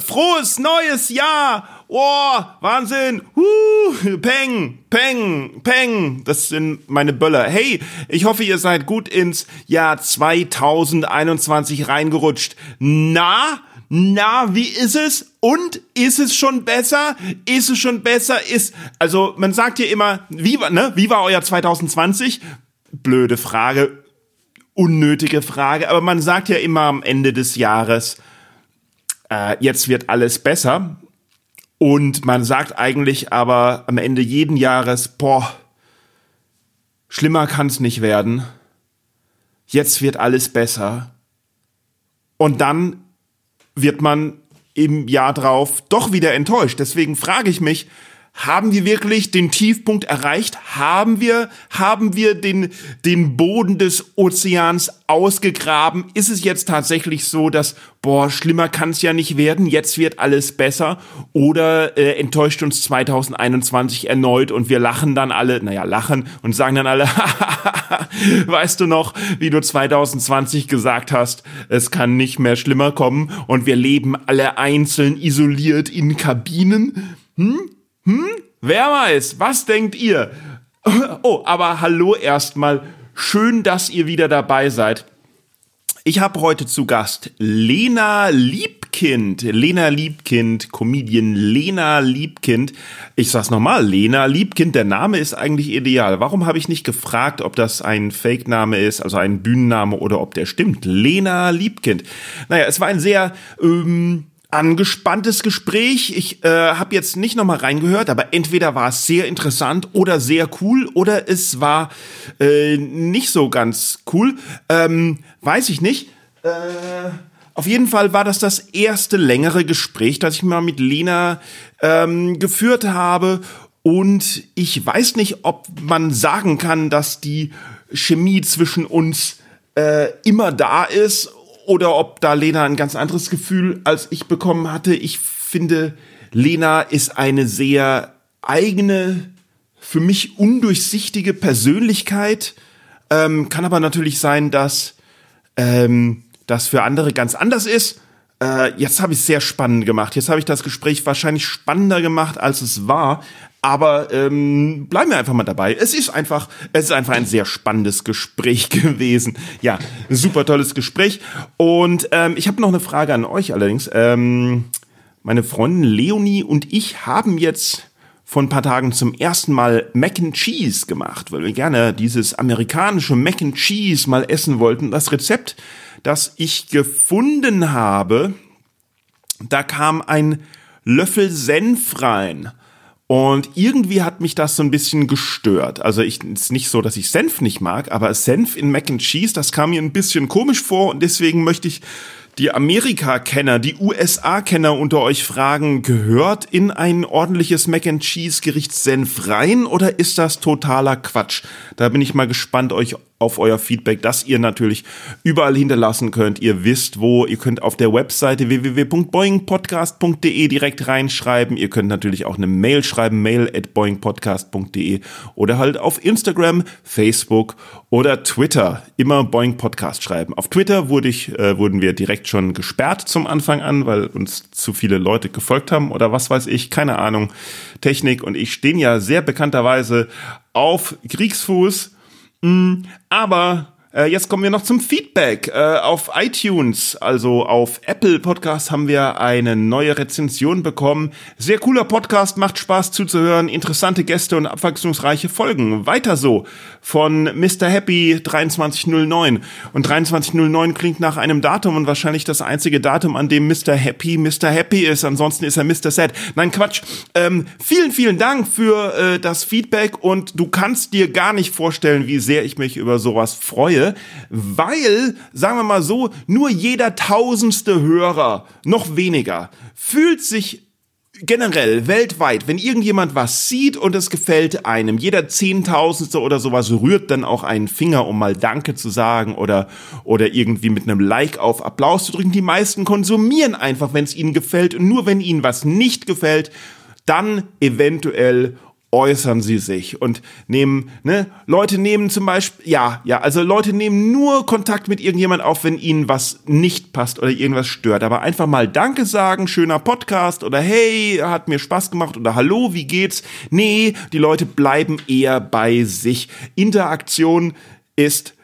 frohes neues Jahr! Oh, Wahnsinn! Huh, peng, peng, peng. Das sind meine Böller. Hey, ich hoffe, ihr seid gut ins Jahr 2021 reingerutscht. Na? Na, wie ist es? Und ist es schon besser? Ist es schon besser? Ist also man sagt ja immer, wie war ne? Wie war euer 2020? Blöde Frage, unnötige Frage, aber man sagt ja immer am Ende des Jahres, äh, jetzt wird alles besser. Und man sagt eigentlich aber am Ende jeden Jahres, boah, schlimmer kann es nicht werden. Jetzt wird alles besser. Und dann wird man im Jahr drauf doch wieder enttäuscht. Deswegen frage ich mich, haben wir wirklich den Tiefpunkt erreicht? Haben wir, haben wir den, den Boden des Ozeans ausgegraben? Ist es jetzt tatsächlich so, dass, boah, schlimmer kann es ja nicht werden, jetzt wird alles besser? Oder äh, enttäuscht uns 2021 erneut und wir lachen dann alle, naja, lachen und sagen dann alle, weißt du noch, wie du 2020 gesagt hast, es kann nicht mehr schlimmer kommen und wir leben alle einzeln isoliert in Kabinen? Hm? Hm? Wer weiß, was denkt ihr? Oh, aber hallo erstmal. Schön, dass ihr wieder dabei seid. Ich habe heute zu Gast Lena Liebkind. Lena Liebkind, Comedian Lena Liebkind. Ich sag's nochmal, Lena Liebkind, der Name ist eigentlich ideal. Warum habe ich nicht gefragt, ob das ein Fake-Name ist, also ein Bühnenname oder ob der stimmt? Lena Liebkind. Naja, es war ein sehr ähm, angespanntes Gespräch. Ich äh, habe jetzt nicht nochmal reingehört, aber entweder war es sehr interessant oder sehr cool oder es war äh, nicht so ganz cool. Ähm, weiß ich nicht. Äh, auf jeden Fall war das das erste längere Gespräch, das ich mal mit Lena ähm, geführt habe. Und ich weiß nicht, ob man sagen kann, dass die Chemie zwischen uns äh, immer da ist oder ob da Lena ein ganz anderes Gefühl als ich bekommen hatte. Ich finde, Lena ist eine sehr eigene, für mich undurchsichtige Persönlichkeit. Ähm, kann aber natürlich sein, dass ähm, das für andere ganz anders ist. Äh, jetzt habe ich es sehr spannend gemacht. Jetzt habe ich das Gespräch wahrscheinlich spannender gemacht, als es war. Aber ähm, bleiben wir einfach mal dabei. Es ist einfach, es ist einfach ein sehr spannendes Gespräch gewesen. Ja, super tolles Gespräch. Und ähm, ich habe noch eine Frage an euch allerdings. Ähm, meine Freundin Leonie und ich haben jetzt vor ein paar Tagen zum ersten Mal Mac and Cheese gemacht, weil wir gerne dieses amerikanische Mac and Cheese mal essen wollten. Das Rezept, das ich gefunden habe, da kam ein Löffel Senf rein. Und irgendwie hat mich das so ein bisschen gestört. Also ich ist nicht so, dass ich Senf nicht mag, aber Senf in Mac and Cheese, das kam mir ein bisschen komisch vor und deswegen möchte ich die Amerika-Kenner, die USA-Kenner unter euch fragen, gehört in ein ordentliches Mac and Cheese Gericht Senf rein oder ist das totaler Quatsch? Da bin ich mal gespannt, euch auf euer Feedback, das ihr natürlich überall hinterlassen könnt. Ihr wisst wo. Ihr könnt auf der Webseite www.boingpodcast.de direkt reinschreiben. Ihr könnt natürlich auch eine Mail schreiben, mail at boingpodcast.de oder halt auf Instagram, Facebook oder Twitter immer Boing Podcast schreiben. Auf Twitter wurde ich, äh, wurden wir direkt schon gesperrt zum Anfang an, weil uns zu viele Leute gefolgt haben oder was weiß ich, keine Ahnung. Technik und ich stehen ja sehr bekannterweise auf Kriegsfuß aber äh, jetzt kommen wir noch zum Feedback. Äh, auf iTunes, also auf Apple Podcast, haben wir eine neue Rezension bekommen. Sehr cooler Podcast, macht Spaß zuzuhören, interessante Gäste und abwechslungsreiche Folgen. Weiter so von Mr. Happy 2309. Und 2309 klingt nach einem Datum und wahrscheinlich das einzige Datum, an dem Mr. Happy Mr. Happy ist. Ansonsten ist er Mr. Sad. Nein, Quatsch. Ähm, vielen, vielen Dank für äh, das Feedback und du kannst dir gar nicht vorstellen, wie sehr ich mich über sowas freue Weil, sagen wir mal so, nur jeder tausendste Hörer, noch weniger, fühlt sich generell weltweit, wenn irgendjemand was sieht und es gefällt einem, jeder Zehntausendste oder sowas rührt dann auch einen Finger, um mal Danke zu sagen oder, oder irgendwie mit einem Like auf Applaus zu drücken. Die meisten konsumieren einfach, wenn es ihnen gefällt und nur wenn ihnen was nicht gefällt, dann eventuell äußern sie sich und nehmen, ne, Leute nehmen zum Beispiel, ja, ja, also Leute nehmen nur Kontakt mit irgendjemand auf, wenn ihnen was nicht passt oder irgendwas stört. Aber einfach mal Danke sagen, schöner Podcast oder hey, hat mir Spaß gemacht oder hallo, wie geht's? Nee, die Leute bleiben eher bei sich. Interaktion ist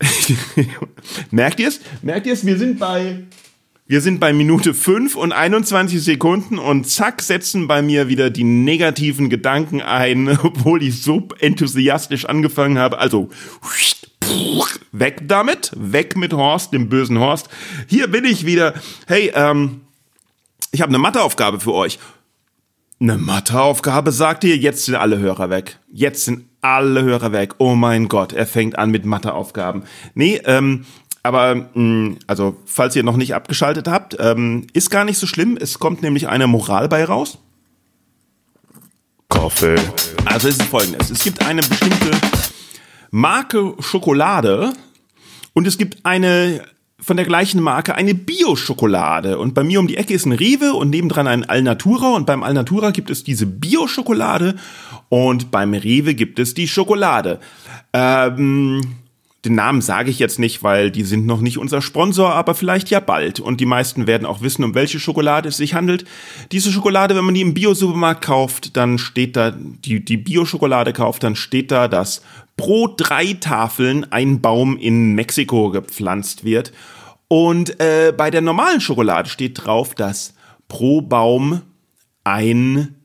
Merkt ihr es? Merkt ihr es? Wir sind bei wir sind bei Minute 5 und 21 Sekunden und zack setzen bei mir wieder die negativen Gedanken ein, obwohl ich so enthusiastisch angefangen habe. Also weg damit, weg mit Horst, dem bösen Horst. Hier bin ich wieder. Hey, ähm, ich habe eine Matheaufgabe für euch. Eine Matheaufgabe, sagt ihr? Jetzt sind alle Hörer weg. Jetzt sind alle Hörer weg. Oh mein Gott, er fängt an mit Matheaufgaben. Nee, ähm, aber mh, mm, also, falls ihr noch nicht abgeschaltet habt, ähm, ist gar nicht so schlimm. Es kommt nämlich eine Moral bei raus. Kaffee. Also es ist folgendes. Es gibt eine bestimmte Marke Schokolade und es gibt eine von der gleichen Marke eine Bio-Schokolade. Und bei mir um die Ecke ist ein Rewe und nebendran ein Alnatura. Und beim Alnatura gibt es diese Bio-Schokolade und beim Rewe gibt es die Schokolade. Ähm, den Namen sage ich jetzt nicht, weil die sind noch nicht unser Sponsor, aber vielleicht ja bald. Und die meisten werden auch wissen, um welche Schokolade es sich handelt. Diese Schokolade, wenn man die im Bio-Supermarkt kauft, dann steht da, die, die Bio-Schokolade kauft, dann steht da, dass pro drei Tafeln ein Baum in Mexiko gepflanzt wird. Und äh, bei der normalen Schokolade steht drauf, dass pro Baum ein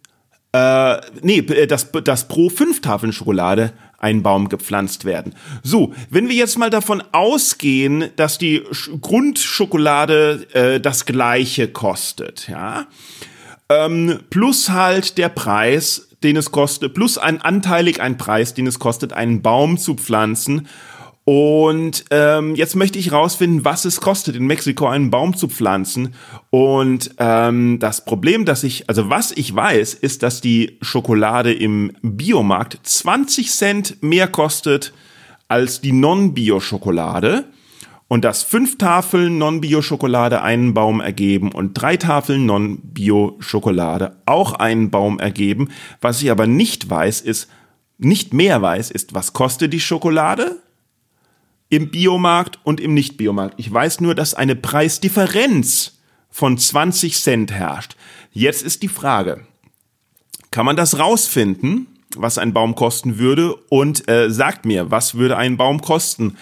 äh, nee, äh, dass, dass pro fünf Tafeln Schokolade ein Baum gepflanzt werden. So, wenn wir jetzt mal davon ausgehen, dass die Grundschokolade äh, das gleiche kostet, ja, ähm, plus halt der Preis, den es kostet, plus ein anteilig ein Preis, den es kostet, einen Baum zu pflanzen und ähm, jetzt möchte ich rausfinden, was es kostet, in Mexiko einen Baum zu pflanzen. Und ähm, das Problem, dass ich, also was ich weiß, ist, dass die Schokolade im Biomarkt 20 Cent mehr kostet als die Non-Bio-Schokolade. Und dass fünf Tafeln Non-Bio-Schokolade einen Baum ergeben und drei Tafeln Non-Bio-Schokolade auch einen Baum ergeben. Was ich aber nicht weiß, ist, nicht mehr weiß, ist, was kostet die Schokolade? Im Biomarkt und im Nicht-Biomarkt. Ich weiß nur, dass eine Preisdifferenz von 20 Cent herrscht. Jetzt ist die Frage, kann man das rausfinden, was ein Baum kosten würde und äh, sagt mir, was würde ein Baum kosten?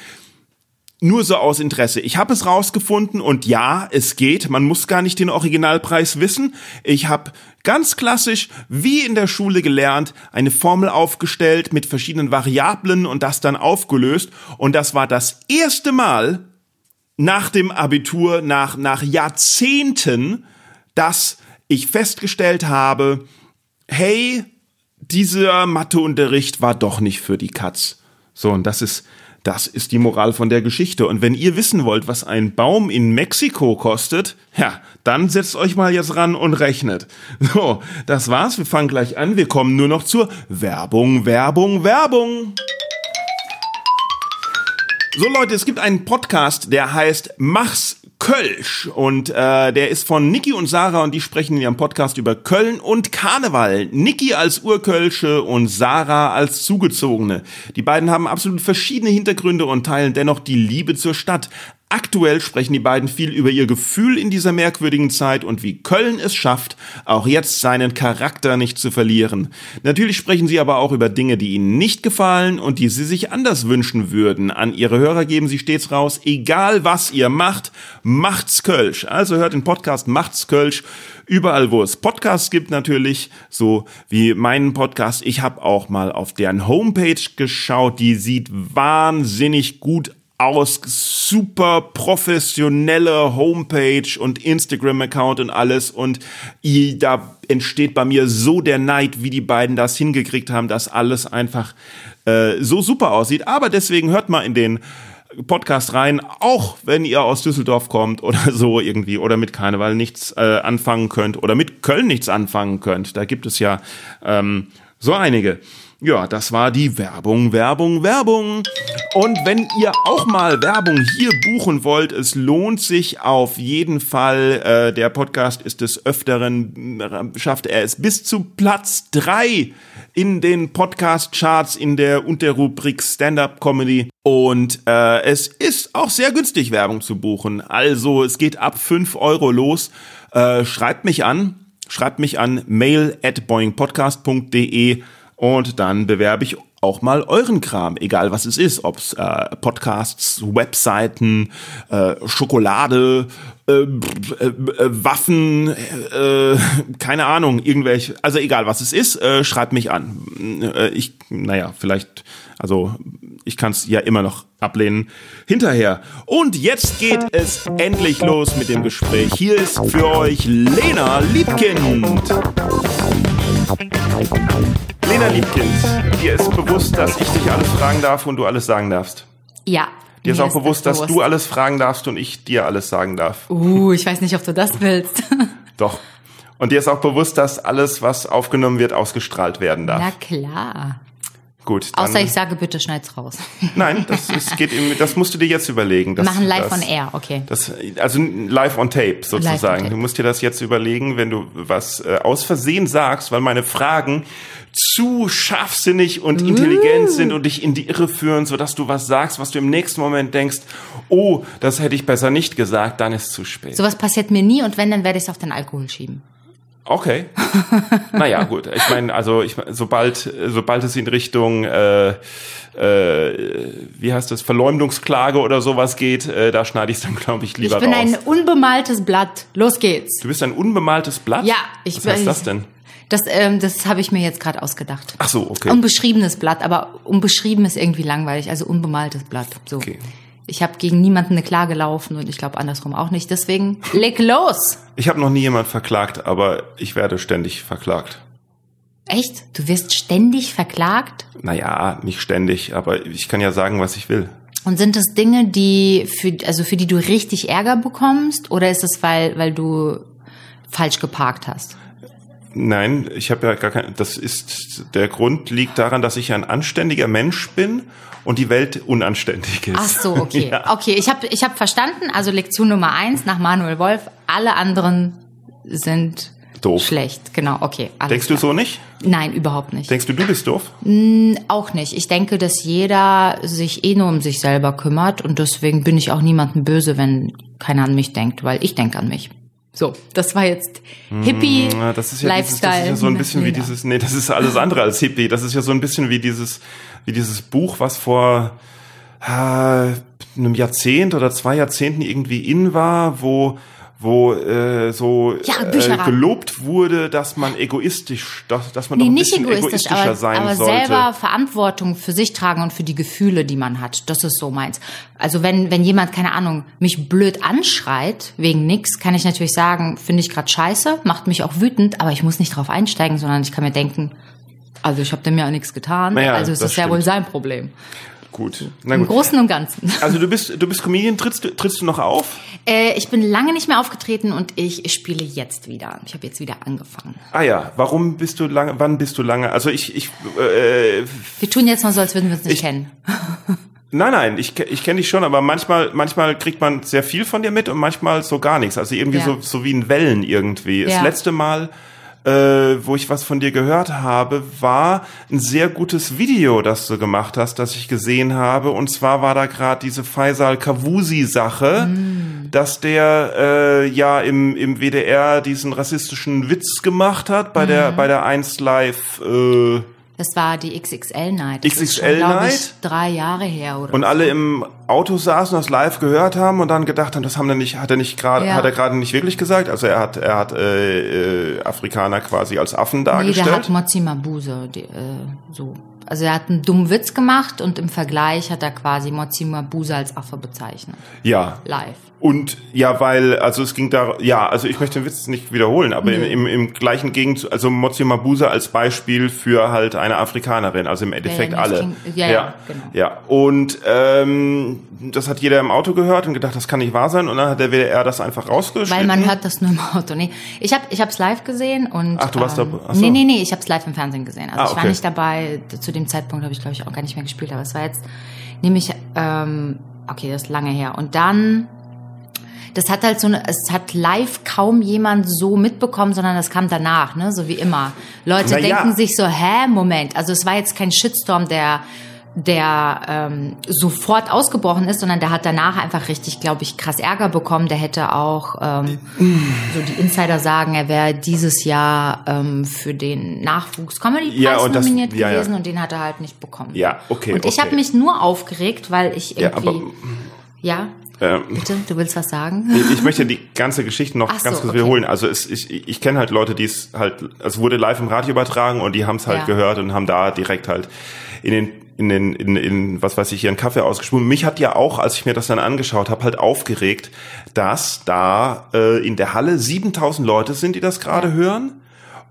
Nur so aus Interesse. Ich habe es rausgefunden und ja, es geht. Man muss gar nicht den Originalpreis wissen. Ich habe ganz klassisch, wie in der Schule gelernt, eine Formel aufgestellt mit verschiedenen Variablen und das dann aufgelöst. Und das war das erste Mal nach dem Abitur, nach, nach Jahrzehnten, dass ich festgestellt habe, hey, dieser Matheunterricht war doch nicht für die Katz. So, und das ist, das ist die Moral von der Geschichte. Und wenn ihr wissen wollt, was ein Baum in Mexiko kostet, ja, dann setzt euch mal jetzt ran und rechnet. So, das war's. Wir fangen gleich an. Wir kommen nur noch zur Werbung, Werbung, Werbung. So Leute, es gibt einen Podcast, der heißt Mach's Kölsch und äh, der ist von Niki und Sarah und die sprechen in ihrem Podcast über Köln und Karneval. Niki als Urkölsche und Sarah als Zugezogene. Die beiden haben absolut verschiedene Hintergründe und teilen dennoch die Liebe zur Stadt. Aktuell sprechen die beiden viel über ihr Gefühl in dieser merkwürdigen Zeit und wie Köln es schafft, auch jetzt seinen Charakter nicht zu verlieren. Natürlich sprechen sie aber auch über Dinge, die ihnen nicht gefallen und die sie sich anders wünschen würden. An ihre Hörer geben sie stets raus, egal was ihr macht, macht's Kölsch. Also hört den Podcast Macht's Kölsch überall, wo es Podcasts gibt natürlich, so wie meinen Podcast. Ich habe auch mal auf deren Homepage geschaut, die sieht wahnsinnig gut aus, super professionelle Homepage und Instagram-Account und alles und da entsteht bei mir so der Neid, wie die beiden das hingekriegt haben, dass alles einfach äh, so super aussieht. Aber deswegen hört mal in den Podcast rein, auch wenn ihr aus Düsseldorf kommt oder so irgendwie oder mit Karneval nichts äh, anfangen könnt oder mit Köln nichts anfangen könnt. Da gibt es ja ähm, so einige. Ja, das war die Werbung, Werbung, Werbung. Und wenn ihr auch mal Werbung hier buchen wollt, es lohnt sich auf jeden Fall. Äh, der Podcast ist des Öfteren, äh, schafft er es bis zu Platz drei in den Podcast-Charts in der Unterrubrik Stand-Up Comedy. Und äh, es ist auch sehr günstig, Werbung zu buchen. Also es geht ab fünf Euro los. Äh, schreibt mich an. Schreibt mich an mail at boingpodcast.de und dann bewerbe ich auch mal euren Kram, egal was es ist, ob es äh, Podcasts, Webseiten, äh, Schokolade, äh, äh, Waffen, äh, keine Ahnung, irgendwelche, also egal was es ist, äh, schreibt mich an. Äh, ich, naja, vielleicht, also ich kann es ja immer noch ablehnen hinterher. Und jetzt geht es endlich los mit dem Gespräch. Hier ist für euch Lena Liebkind. Lena Liebkind, dir ist bewusst, dass ich dich alles fragen darf und du alles sagen darfst. Ja. Dir ist auch bewusst, dass du alles fragen darfst und ich dir alles sagen darf. Uh, ich weiß nicht, ob du das willst. Doch. Und dir ist auch bewusst, dass alles, was aufgenommen wird, ausgestrahlt werden darf. Na klar. Gut. Außer ich sage, bitte schneid's raus. Nein, das, ist, geht im, das musst du dir jetzt überlegen. Wir machen live das, on air, okay. Das, also live on tape sozusagen. On tape. Du musst dir das jetzt überlegen, wenn du was äh, aus Versehen sagst, weil meine Fragen zu scharfsinnig und Uh. intelligent sind und dich in die Irre führen, sodass du was sagst, was du im nächsten Moment denkst, oh, das hätte ich besser nicht gesagt, dann ist zu spät. Sowas passiert mir nie und wenn, dann werde ich es auf den Alkohol schieben. Okay. naja, gut. Ich meine, also ich mein, sobald sobald es in Richtung äh, äh, wie heißt das Verleumdungsklage oder sowas geht, äh, da schneide ich es dann glaube ich lieber Ich bin raus. ein unbemaltes Blatt. Los geht's. du bist ein unbemaltes Blatt? Ja, ich Was heißt bin- das denn? Das, ähm, das habe ich mir jetzt gerade ausgedacht. Ach so, okay. Unbeschriebenes Blatt, aber unbeschrieben ist irgendwie langweilig, also unbemaltes Blatt. So. Okay. Ich habe gegen niemanden eine Klage laufen und ich glaube andersrum auch nicht. Deswegen leg los. Ich habe noch nie jemand verklagt, aber ich werde ständig verklagt. Echt? Du wirst ständig verklagt? Naja, nicht ständig, aber ich kann ja sagen, was ich will. Und sind das Dinge, die für, also für die du richtig Ärger bekommst? Oder ist es, weil, weil du falsch geparkt hast? Nein, ich habe ja gar kein. Das ist der Grund liegt daran, dass ich ein anständiger Mensch bin und die Welt unanständig ist. Ach so, okay. Ja. Okay, ich habe ich hab verstanden. Also Lektion Nummer eins nach Manuel Wolf. Alle anderen sind Doof. schlecht. Genau, okay. Denkst du klar. so nicht? Nein, überhaupt nicht. Denkst du, du bist doof? Auch nicht. Ich denke, dass jeder sich eh nur um sich selber kümmert und deswegen bin ich auch niemandem böse, wenn keiner an mich denkt, weil ich denke an mich. So, das war jetzt Hippie Ja, das ist ja, dieses, Lifestyle. das ist ja so ein bisschen wie dieses, nee, das ist alles andere als Hippie. Das ist ja so ein bisschen wie dieses, wie dieses Buch, was vor äh, einem Jahrzehnt oder zwei Jahrzehnten irgendwie in war, wo wo äh, so Ja, äh, gelobt wurde, dass man egoistisch, dass, dass man Nee, doch ein nicht bisschen egoistisch, egoistischer aber, sein aber sollte. selber Verantwortung für sich tragen und für die Gefühle, die man hat. Das ist so meins. Also wenn, wenn jemand, keine Ahnung, mich blöd anschreit wegen nix, kann ich natürlich sagen, finde ich gerade scheiße, macht mich auch wütend, aber ich muss nicht drauf einsteigen, sondern ich kann mir denken, also ich habe dem ja nichts getan, Naja, also ist das das ja wohl sein Problem. Gut. Na Im gut. Großen und Ganzen. Also du bist du bist Comedian, trittst du trittst du noch auf? Äh, ich bin lange nicht mehr aufgetreten und ich spiele jetzt wieder. Ich habe jetzt wieder angefangen. Ah ja, warum bist du lange wann bist du lange? Also ich ich äh, Wir tun jetzt mal so, als würden wir uns nicht Ich- kennen. Nein, nein, ich, ich kenne dich schon, aber manchmal, manchmal kriegt man sehr viel von dir mit und manchmal so gar nichts. Also irgendwie Ja. so, so wie in Wellen irgendwie. Das Ja. letzte Mal, äh, wo ich was von dir gehört habe, war ein sehr gutes Video, das du gemacht hast, das ich gesehen habe. Und zwar war da gerade diese Faisal Kavusi-Sache, Mm. dass der äh, ja im, im WDR diesen rassistischen Witz gemacht hat bei der Mm. bei der 1 Live. Äh, Das war die XXL Night. Das XXL schon, Night? Drei Jahre her oder und alle im Auto saßen, das live gehört haben und dann gedacht haben, das haben er nicht, hat er nicht gerade, Ja. hat er gerade nicht wirklich gesagt. Also er hat, er hat äh, äh, Afrikaner quasi als Affen Nee, der dargestellt. hat Mozi Mabuse die, äh, so Also er hat einen dummen Witz gemacht und im Vergleich hat er quasi Mozi Mabuse als Affe bezeichnet. Ja. Live. Und ja, weil, also es ging da, ja, also ich möchte den Witz nicht wiederholen, aber im, im, im gleichen Gegenzug, also Mozi Mabuse als Beispiel für halt eine Afrikanerin, also im Endeffekt Ja, ja, alle. King- ja, ja, genau. Ja, und ähm, das hat jeder im Auto gehört und gedacht, das kann nicht wahr sein. Und dann hat der WDR das einfach rausgeschnitten. Weil man hört das nur im Auto. Nee, ich habe ich hab's live gesehen und Ach, du warst ähm, da- ach so. Nee, nee, nee, ich habe es live im Fernsehen gesehen. Also Ah, ich war okay. nicht dabei. Zu dem Zeitpunkt habe ich glaube ich auch gar nicht mehr gespielt, aber es war jetzt nämlich ähm, okay, das ist lange her und dann das hat halt so eine, es hat live kaum jemand so mitbekommen, sondern das kam danach, ne, so wie immer. Leute ja. denken sich so, hä, Moment, also es war jetzt kein Shitstorm, der der ähm, sofort ausgebrochen ist, sondern der hat danach einfach richtig, glaube ich, krass Ärger bekommen. Der hätte auch ähm, so die Insider sagen, er wäre dieses Jahr ähm, für den Nachwuchs Comedy Preis Ja, und das- nominiert ja, ja. gewesen und den hat er halt nicht bekommen. Ja, okay, Und ich okay. habe mich nur aufgeregt, weil ich Ja, irgendwie aber ja, ähm, bitte, du willst was sagen? Ich möchte die ganze Geschichte noch Ach so, ganz kurz okay. wiederholen. Also es, ich, ich kenne halt Leute, die es halt, es wurde live im Radio übertragen und die haben es halt Ja. gehört und haben da direkt halt in den in den in, in was weiß ich ihren Kaffee ausgesprungen. Mich hat ja auch, als ich mir das dann angeschaut habe, halt aufgeregt, dass da äh, in der Halle 7000 Leute sind, die das gerade hören.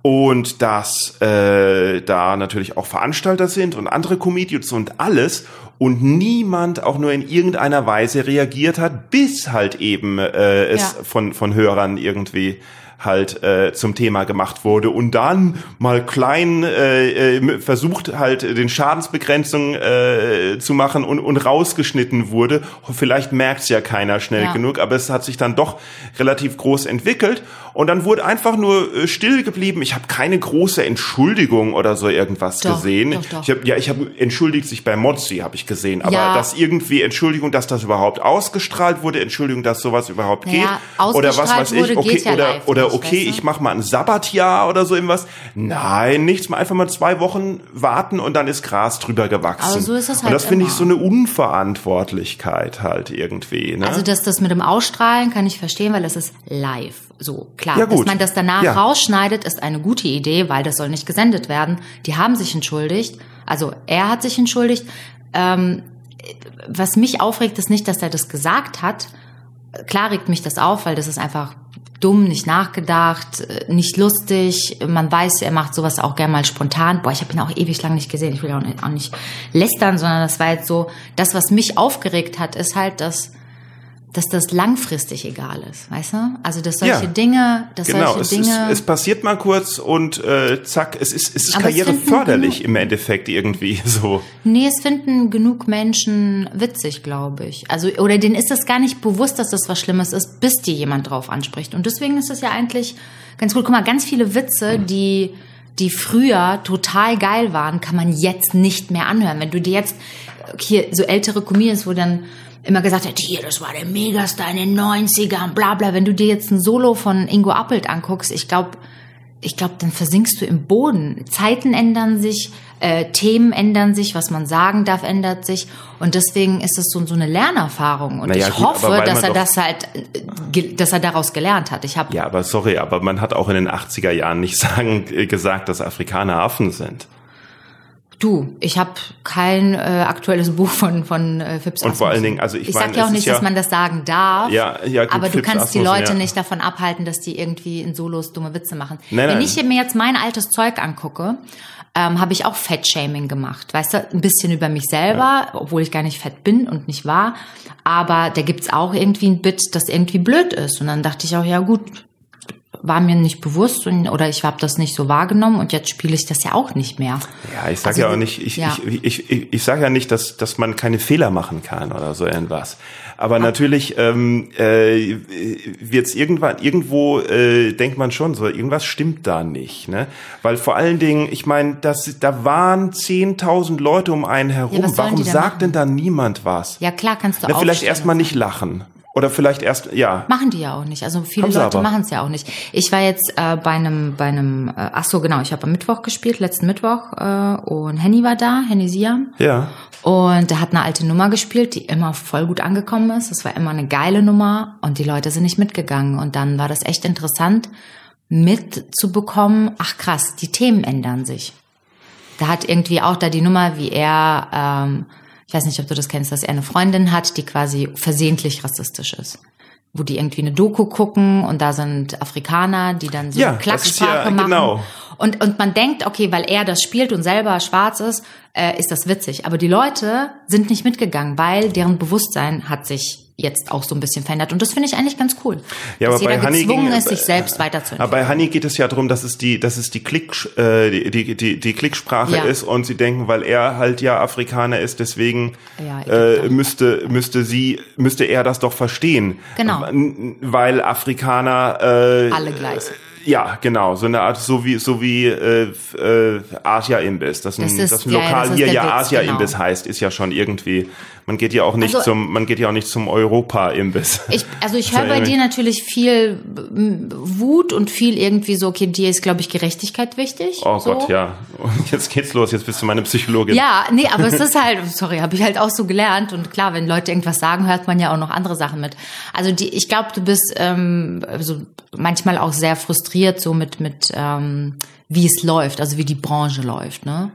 Und dass äh, da natürlich auch Veranstalter sind und andere Comedians und alles und niemand auch nur in irgendeiner Weise reagiert hat, bis halt eben äh, es Ja. von, von Hörern irgendwie halt äh, zum Thema gemacht wurde und dann mal klein äh, äh, versucht halt den Schadensbegrenzung äh, zu machen und, und rausgeschnitten wurde. Vielleicht merkt's ja keiner schnell Ja. genug, aber es hat sich dann doch relativ groß entwickelt und dann wurde einfach nur äh, still geblieben. Ich habe keine große Entschuldigung oder so irgendwas Doch, gesehen. doch, doch. Ich hab, ja, ich habe entschuldigt sich bei Mozzi, habe ich gesehen, aber Ja. dass irgendwie Entschuldigung, dass das überhaupt ausgestrahlt wurde, Entschuldigung, dass sowas überhaupt Naja, geht oder was weiß ich, okay, ja oder oder okay, ich mache mal ein Sabbatjahr oder so irgendwas. Nein, nichts, mal einfach mal zwei Wochen warten und dann ist Gras drüber gewachsen. Aber so ist und halt das finde ich so eine Unverantwortlichkeit halt irgendwie, ne? Also das, das mit dem Ausstrahlen kann ich verstehen, weil das ist live. So, klar. Ja, gut. Dass man das danach Ja. rausschneidet, ist eine gute Idee, weil das soll nicht gesendet werden. Die haben sich entschuldigt. Also er hat sich entschuldigt. Ähm, was mich aufregt, ist nicht, dass er das gesagt hat. Klar regt mich das auf, weil das ist einfach dumm, nicht nachgedacht, äh, nicht lustig. Man weiß, er macht sowas auch gern mal spontan. Boah, ich habe ihn auch ewig lang nicht gesehen. Ich will auch nicht, auch nicht lästern, sondern das war jetzt so, das, was mich aufgeregt hat, ist halt, dass dass das langfristig egal ist, weißt du? Also dass solche Ja. Dinge, dass Genau, solche es, Dinge. ist, es passiert mal kurz und äh, zack, es ist, es ist karriereförderlich im Endeffekt irgendwie so. nee, es finden genug Menschen witzig, glaube ich. Also oder denen ist es gar nicht bewusst, dass das was Schlimmes ist, bis die jemand drauf anspricht. Und deswegen ist es ja eigentlich ganz gut. Guck mal, ganz viele Witze, die die früher total geil waren, kann man jetzt nicht mehr anhören. Wenn du dir jetzt hier so ältere Comedians, wo dann immer gesagt hat, hier, das war der Megastar in den 90ern, bla bla. Wenn du dir jetzt ein Solo von Ingo Appelt anguckst, ich glaube, ich glaube, dann versinkst du im Boden. Zeiten ändern sich, äh, Themen ändern sich, was man sagen darf, ändert sich. Und deswegen ist es so, so eine Lernerfahrung. Und Naja, ich gut, hoffe, dass er das halt, äh, dass er daraus gelernt hat. Ich habe Ja, aber sorry, aber man hat auch in den 80er Jahren nicht sagen, äh, gesagt, dass Afrikaner Affen sind. Du, ich habe kein äh, aktuelles Buch von von äh, Phipps Und vor Asmussen. allen Dingen, also ich ich meine, sag ja auch nicht, ja- dass man das sagen darf. Ja, ja, gut, aber du kannst die Asmussen, Leute ja. nicht davon abhalten, dass die irgendwie in Solos dumme Witze machen. Nein, Wenn nein. ich mir jetzt mein altes Zeug angucke, ähm, habe ich auch Fettshaming gemacht. Weißt du, ein bisschen über mich selber, obwohl ich gar nicht fett bin und nicht war. Aber da gibt's auch irgendwie ein Bit, das irgendwie blöd ist. Und dann dachte ich auch, ja gut, war mir nicht bewusst und, oder ich habe das nicht so wahrgenommen und jetzt spiele ich das ja auch nicht mehr. Ja, ich sage Also, ja auch nicht, ich, ja. ich, ich, ich, ich sage ja nicht, dass, dass man keine Fehler machen kann oder so irgendwas. Aber natürlich ähm, äh, wird's irgendwann irgendwo äh, denkt man schon so, irgendwas stimmt da nicht, ne? Weil vor allen Dingen, ich meine, das da waren 10.000 Leute um einen herum. sollen Warum sagt machen? denn da niemand was? Ja klar, kannst du Na, vielleicht erstmal nicht lachen oder vielleicht erst ja. Machen die ja auch nicht. Also viele Haben Leute machen es ja auch nicht. Ich war jetzt äh, bei einem, bei einem, äh, ach so genau, ich habe am Mittwoch gespielt, letzten Mittwoch, äh, und Henny war da, Henny Siam. Ja. Und der hat eine alte Nummer gespielt, die immer voll gut angekommen ist. Das war immer eine geile Nummer und die Leute sind nicht mitgegangen. Und dann war das echt interessant mitzubekommen, ach krass, die Themen ändern sich. Da hat irgendwie auch da die Nummer, wie er, ähm, ich weiß nicht, ob du das kennst, dass er eine Freundin hat, die quasi versehentlich rassistisch ist wo die irgendwie eine Doku gucken und da sind Afrikaner, die dann so Ja, Klacksprache ja- machen. genau. Und, und man denkt, okay, weil er das spielt und selber schwarz ist, äh, ist das witzig. Aber die Leute sind nicht mitgegangen, weil deren Bewusstsein hat sich jetzt auch so ein bisschen verändert. Und das finde ich eigentlich ganz cool. Ja, aber bei Honey gezwungen ging- ist, sich selbst Aber weiterzuentwickeln. bei Honey geht es ja darum, dass es die, dass es die Klick, äh, die, die, die, die Klicksprache Ja. ist und sie denken, weil er halt ja Afrikaner ist, deswegen Ja, äh, müsste, müsste sie, müsste er das doch verstehen. Genau. Weil Afrikaner, äh, Alle gleich. Ja, genau, so eine Art, so wie, so wie äh, äh, Asia-Imbiss. Dass ein, Das ist- dass ein ja, ja, Lokal das hier ja Witz, Asia-Imbiss genau. heißt, ist ja schon irgendwie, man geht ja auch nicht Also- zum, man geht ja auch nicht zum Europa-Imbiss. Ich, also ich So höre bei dir natürlich viel Wut und viel irgendwie so, okay, dir ist, glaube ich, Gerechtigkeit wichtig. Oh so. Gott, ja. Und jetzt geht's los, jetzt bist du meine Psychologin. Ja, nee, aber es ist halt, sorry, habe ich halt auch so gelernt. Und klar, wenn Leute irgendwas sagen, hört man ja auch noch andere Sachen mit. Also die, ich glaube, du bist ähm, also manchmal auch sehr frustriert so mit mit ähm, wie es läuft, also wie die Branche läuft, ne?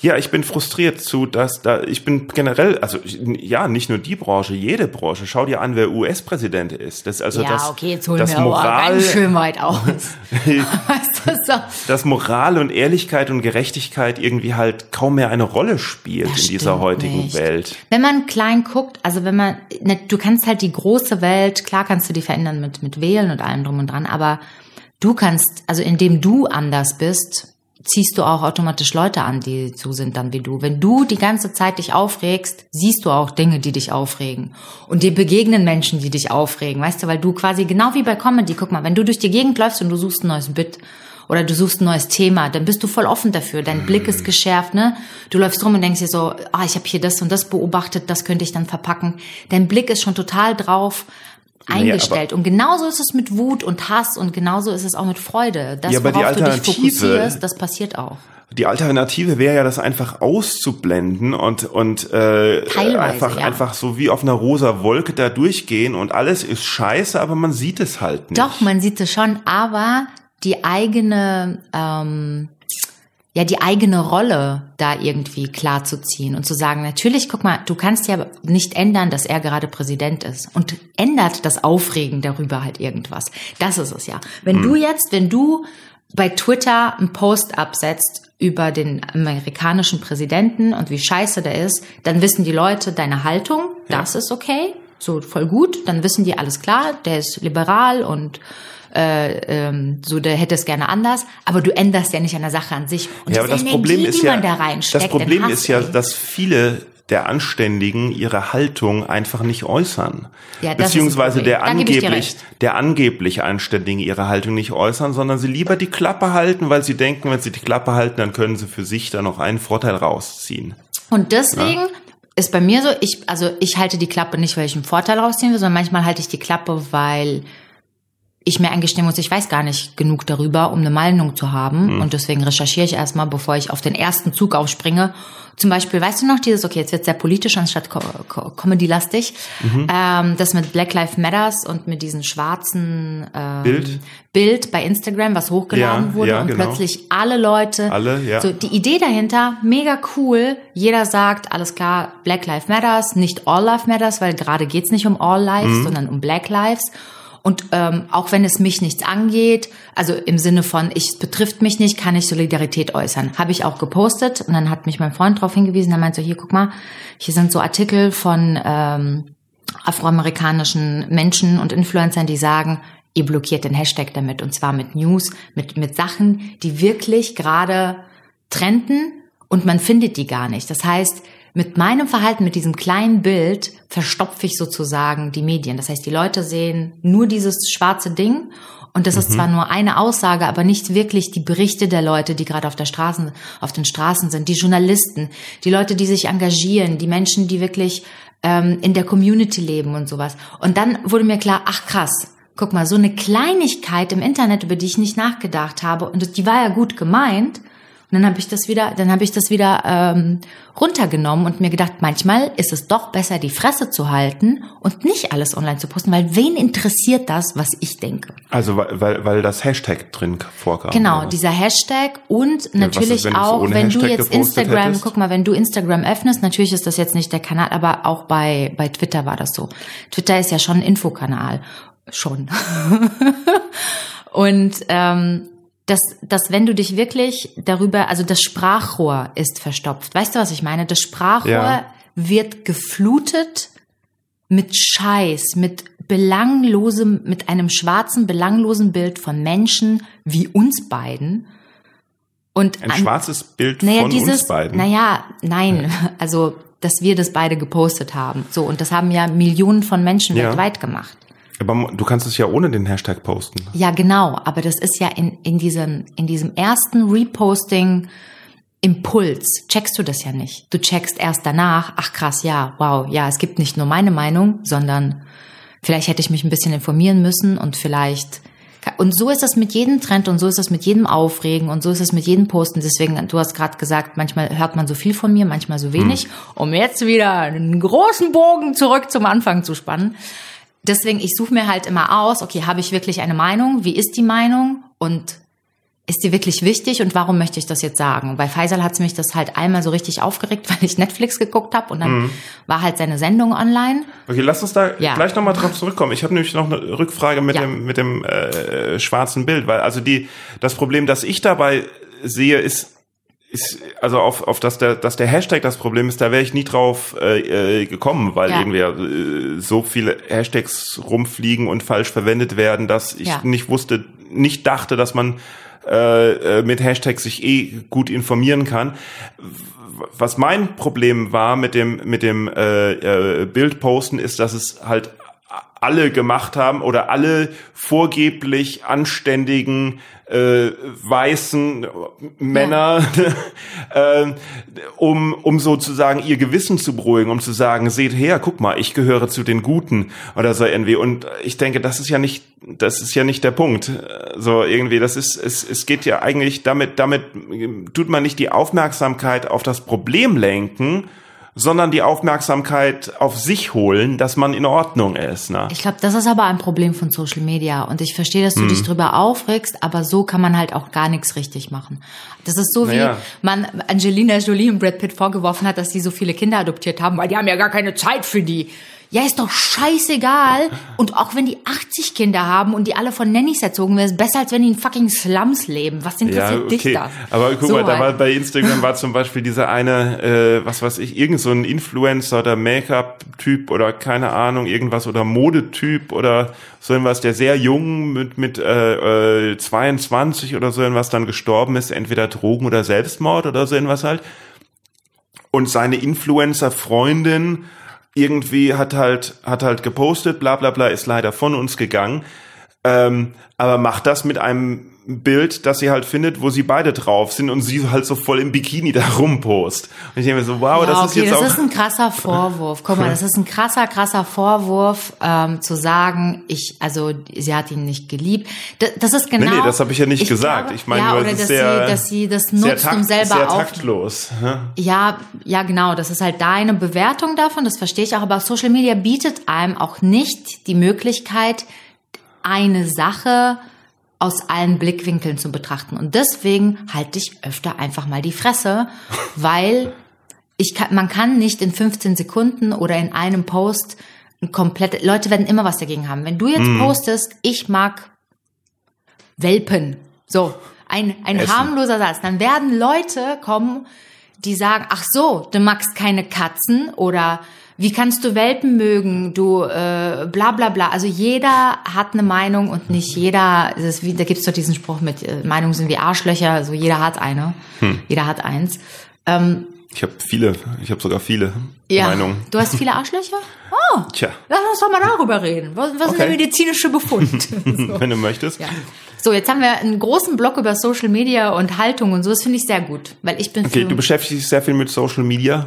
Ja, ich bin frustriert zu, dass da, ich bin generell, also ja, nicht nur die Branche, jede Branche. Schau dir an, wer US-Präsident ist. Das, also ja, das, okay, jetzt holen das wir Moral, ganz schön weit aus. weißt du, so. dass Moral und Ehrlichkeit und Gerechtigkeit irgendwie halt kaum mehr eine Rolle spielt Das in dieser heutigen nicht. Welt. Wenn man klein guckt, also wenn man, ne, du kannst halt die große Welt, klar kannst du die verändern mit, mit Wählen und allem drum und dran, aber du kannst, also indem du anders bist, ziehst du auch automatisch Leute an, die so sind dann wie du. Wenn du die ganze Zeit dich aufregst, siehst du auch Dinge, die dich aufregen. Und dir begegnen Menschen, die dich aufregen, weißt du, weil du quasi, genau wie bei Comedy, guck mal, wenn du durch die Gegend läufst und du suchst ein neues Bit, oder du suchst ein neues Thema, dann bist du voll offen dafür. Dein Blick ist geschärft, ne? Du läufst rum und denkst dir so, ah, ich habe hier das und das beobachtet, das könnte ich dann verpacken. Dein Blick ist schon total drauf eingestellt. und genauso ist es mit Wut und Hass und genauso ist es auch mit Freude. Das, Ja, aber worauf du dich fokussierst, das passiert auch. Die Alternative wäre ja, das einfach auszublenden und und äh, Teilweise, einfach ja. einfach so wie auf einer rosa Wolke da durchgehen und alles ist scheiße, aber man sieht es halt nicht. Doch, man sieht es schon, aber die eigene, ähm, ja, die eigene Rolle da irgendwie klar zu ziehen und zu sagen, natürlich, guck mal, du kannst ja nicht ändern, dass er gerade Präsident ist. Und ändert das Aufregen darüber halt irgendwas. Das ist es ja. Wenn du jetzt, wenn du bei Twitter einen Post absetzt über den amerikanischen Präsidenten und wie scheiße der ist, dann wissen die Leute deine Haltung, das ist okay, so voll gut, dann wissen die alles klar, der ist liberal und äh, ähm, so, der hätte es gerne anders, aber du änderst ja nicht an der Sache an sich. Und Ja, aber das Energie, Problem ist ja, man da das Problem ist ja, dass viele der Anständigen ihre Haltung einfach nicht äußern. Ja, das Beziehungsweise der angeblich, der angeblich Anständigen ihre Haltung nicht äußern, sondern sie lieber die Klappe halten, weil sie denken, wenn sie die Klappe halten, dann können sie für sich da noch einen Vorteil rausziehen. Und deswegen ist bei mir so, ich, also ich halte die Klappe nicht, weil ich einen Vorteil rausziehen will, sondern manchmal halte ich die Klappe, weil ich mir eingestehen muss, ich weiß gar nicht genug darüber, um eine Meinung zu haben. Und deswegen recherchiere ich erstmal, bevor ich auf den ersten Zug aufspringe. Zum Beispiel, weißt du noch, dieses, okay, jetzt wird sehr politisch anstatt co co comedy-lastig, ähm, das mit Black Lives Matters und mit diesen schwarzen ähm, Bild? Bild bei Instagram, was hochgeladen Ja, wurde ja, und genau. plötzlich alle Leute, Alle, ja. so die Idee dahinter, mega cool. Jeder sagt, alles klar, Black Lives Matters, nicht All Lives Matters, weil gerade geht's nicht um All Lives, Mhm. sondern um Black Lives. Und ähm, auch wenn es mich nichts angeht, also im Sinne von, ich, es betrifft mich nicht, kann ich Solidarität äußern. Habe ich auch gepostet und dann hat mich mein Freund darauf hingewiesen, er meinte so, hier, guck mal, hier sind so Artikel von ähm, afroamerikanischen Menschen und Influencern, die sagen, ihr blockiert den Hashtag damit und zwar mit News, mit, mit Sachen, die wirklich gerade trenden und man findet die gar nicht. Das heißt, mit meinem Verhalten, mit diesem kleinen Bild verstopfe ich sozusagen die Medien. Das heißt, die Leute sehen nur dieses schwarze Ding und das ist zwar nur eine Aussage, aber nicht wirklich die Berichte der Leute, die gerade auf der Straßen, auf den Straßen sind, die Journalisten, die Leute, die sich engagieren, die Menschen, die wirklich ähm, in der Community leben und sowas. Und dann wurde mir klar, ach krass, guck mal, so eine Kleinigkeit im Internet, über die ich nicht nachgedacht habe, und die war ja gut gemeint. Und dann habe ich das wieder, dann habe ich das wieder ähm, runtergenommen und mir gedacht, manchmal ist es doch besser, die Fresse zu halten und nicht alles online zu posten, weil wen interessiert das, was ich denke? Also weil, weil das Hashtag drin vorkam. Genau, oder? dieser Hashtag und natürlich ist, wenn du auch, wenn du Hashtag jetzt gepostet Instagram, hättest? guck mal, wenn du Instagram öffnest, natürlich ist das jetzt nicht der Kanal, aber auch bei, bei Twitter war das so. Twitter ist ja schon ein Infokanal. Schon. und ähm, dass, dass wenn du dich wirklich darüber, also das Sprachrohr ist verstopft. Weißt du, was ich meine? Das Sprachrohr Ja. wird geflutet mit Scheiß, mit belanglosem, mit einem schwarzen, belanglosen Bild von Menschen wie uns beiden. Und Ein an- schwarzes Bild naja, von dieses, uns beiden. Naja, nein, also, dass wir das beide gepostet haben. So, und das haben ja Millionen von Menschen Ja. weltweit gemacht. Aber du kannst es ja ohne den Hashtag posten. Ja, genau, aber das ist ja in, in diesem, in diesem ersten Reposting Impuls, checkst du das ja nicht. Du checkst erst danach, ach krass, ja, wow, ja, es gibt nicht nur meine Meinung, sondern vielleicht hätte ich mich ein bisschen informieren müssen und vielleicht und so ist es mit jedem Trend und so ist es mit jedem Aufregen und so ist es mit jedem Posten. Deswegen, du hast gerade gesagt, manchmal hört man so viel von mir, manchmal so wenig, um jetzt wieder einen großen Bogen zurück zum Anfang zu spannen. Deswegen, ich suche mir halt immer aus, okay, habe ich wirklich eine Meinung? Wie ist die Meinung? Und ist die wirklich wichtig und warum möchte ich das jetzt sagen? Bei Faisal hat mich das halt einmal so richtig aufgeregt, weil ich Netflix geguckt habe und dann war halt seine Sendung online. Okay, lass uns da Ja. gleich nochmal drauf zurückkommen. Ich habe nämlich noch eine Rückfrage mit Ja. dem mit dem äh, schwarzen Bild, weil also die das Problem, das ich dabei sehe, ist ist also auf auf das der dass der Hashtag das Problem ist, da wäre ich nie drauf äh, äh, gekommen, weil Ja. irgendwie äh, so viele Hashtags rumfliegen und falsch verwendet werden, dass ich Ja. nicht wusste, nicht dachte, dass man äh, äh, mit Hashtags sich eh gut informieren kann was mein Problem war mit dem mit dem äh, äh, Bildposten ist, dass es halt alle gemacht haben oder alle vorgeblich anständigen äh, weißen Männer, äh, um um sozusagen ihr Gewissen zu beruhigen, um zu sagen, seht her, guck mal, ich gehöre zu den Guten oder so irgendwie. Und ich denke, das ist ja nicht, das ist ja nicht der Punkt. So irgendwie, das ist, es, es geht ja eigentlich damit, damit tut man nicht die Aufmerksamkeit auf das Problem lenken, sondern die Aufmerksamkeit auf sich holen, dass man in Ordnung ist. Ne? Ich glaube, das ist aber ein Problem von Social Media und ich verstehe, dass du dich drüber aufregst, aber so kann man halt auch gar nichts richtig machen. Das ist so wie Naja. man Angelina Jolie und Brad Pitt vorgeworfen hat, dass die so viele Kinder adoptiert haben, weil die haben ja gar keine Zeit für die. Ja, ist doch scheißegal. Und auch wenn die 80 Kinder haben und die alle von Nannies erzogen werden, ist besser, als wenn die in fucking Slums leben. Was interessiert dich das? Aber guck So mal, da halt. war bei Instagram war zum Beispiel dieser eine, äh, was weiß ich, irgend so ein Influencer oder Make-up-Typ oder keine Ahnung, irgendwas oder Modetyp oder so irgendwas, der sehr jung mit, mit äh, äh, 22 oder so irgendwas dann gestorben ist, entweder Drogen oder Selbstmord oder so irgendwas halt. Und seine Influencer-Freundin irgendwie hat halt, hat halt gepostet, bla bla bla, ist leider von uns gegangen. Ähm, aber macht das mit einem Bild, das sie halt findet, wo sie beide drauf sind und sie halt so voll im Bikini da rumpost. Und ich denke mir so, wow, Ja, das okay, ist jetzt das auch. ist ein krasser Vorwurf. Guck mal, das ist ein krasser, krasser Vorwurf, ähm, zu sagen, ich, also sie hat ihn nicht geliebt. Das, das ist genau. nee, nee, das habe ich ja nicht gesagt. ich meine, ja, oder dass sehr, sie, dass sie das sehr, nutzt, takt, um selber sehr auf. taktlos. hä? Ja, ja, genau. Das ist halt deine Bewertung davon. Das verstehe ich auch. Aber Social Media bietet einem auch nicht die Möglichkeit, eine Sache aus allen Blickwinkeln zu betrachten. Und deswegen halte ich öfter einfach mal die Fresse, weil ich kann, man kann nicht in 15 Sekunden oder in einem Post ein komplett, Leute werden immer was dagegen haben. Wenn du jetzt Mhm. postest, ich mag Welpen, so, ein, ein Essen. harmloser Satz, dann werden Leute kommen, die sagen, ach so, du magst keine Katzen oder wie kannst du Welpen mögen, du äh, bla bla bla. Also jeder hat eine Meinung und nicht jeder, das ist wie, da gibt's doch diesen Spruch mit äh, Meinungen sind wie Arschlöcher, also jeder hat eine, Hm. jeder hat eins. Ähm, Ich habe viele, ich habe sogar viele ja, Meinungen. du hast viele Arschlöcher? Oh, Tja, lass uns doch mal darüber reden. Was, was ist Okay. der medizinische Befund? so. wenn du möchtest. Ja. So, jetzt haben wir einen großen Block über Social Media und Haltung und so. Das finde ich sehr gut, weil ich bin Okay, du beschäftigst dich sehr viel mit Social Media.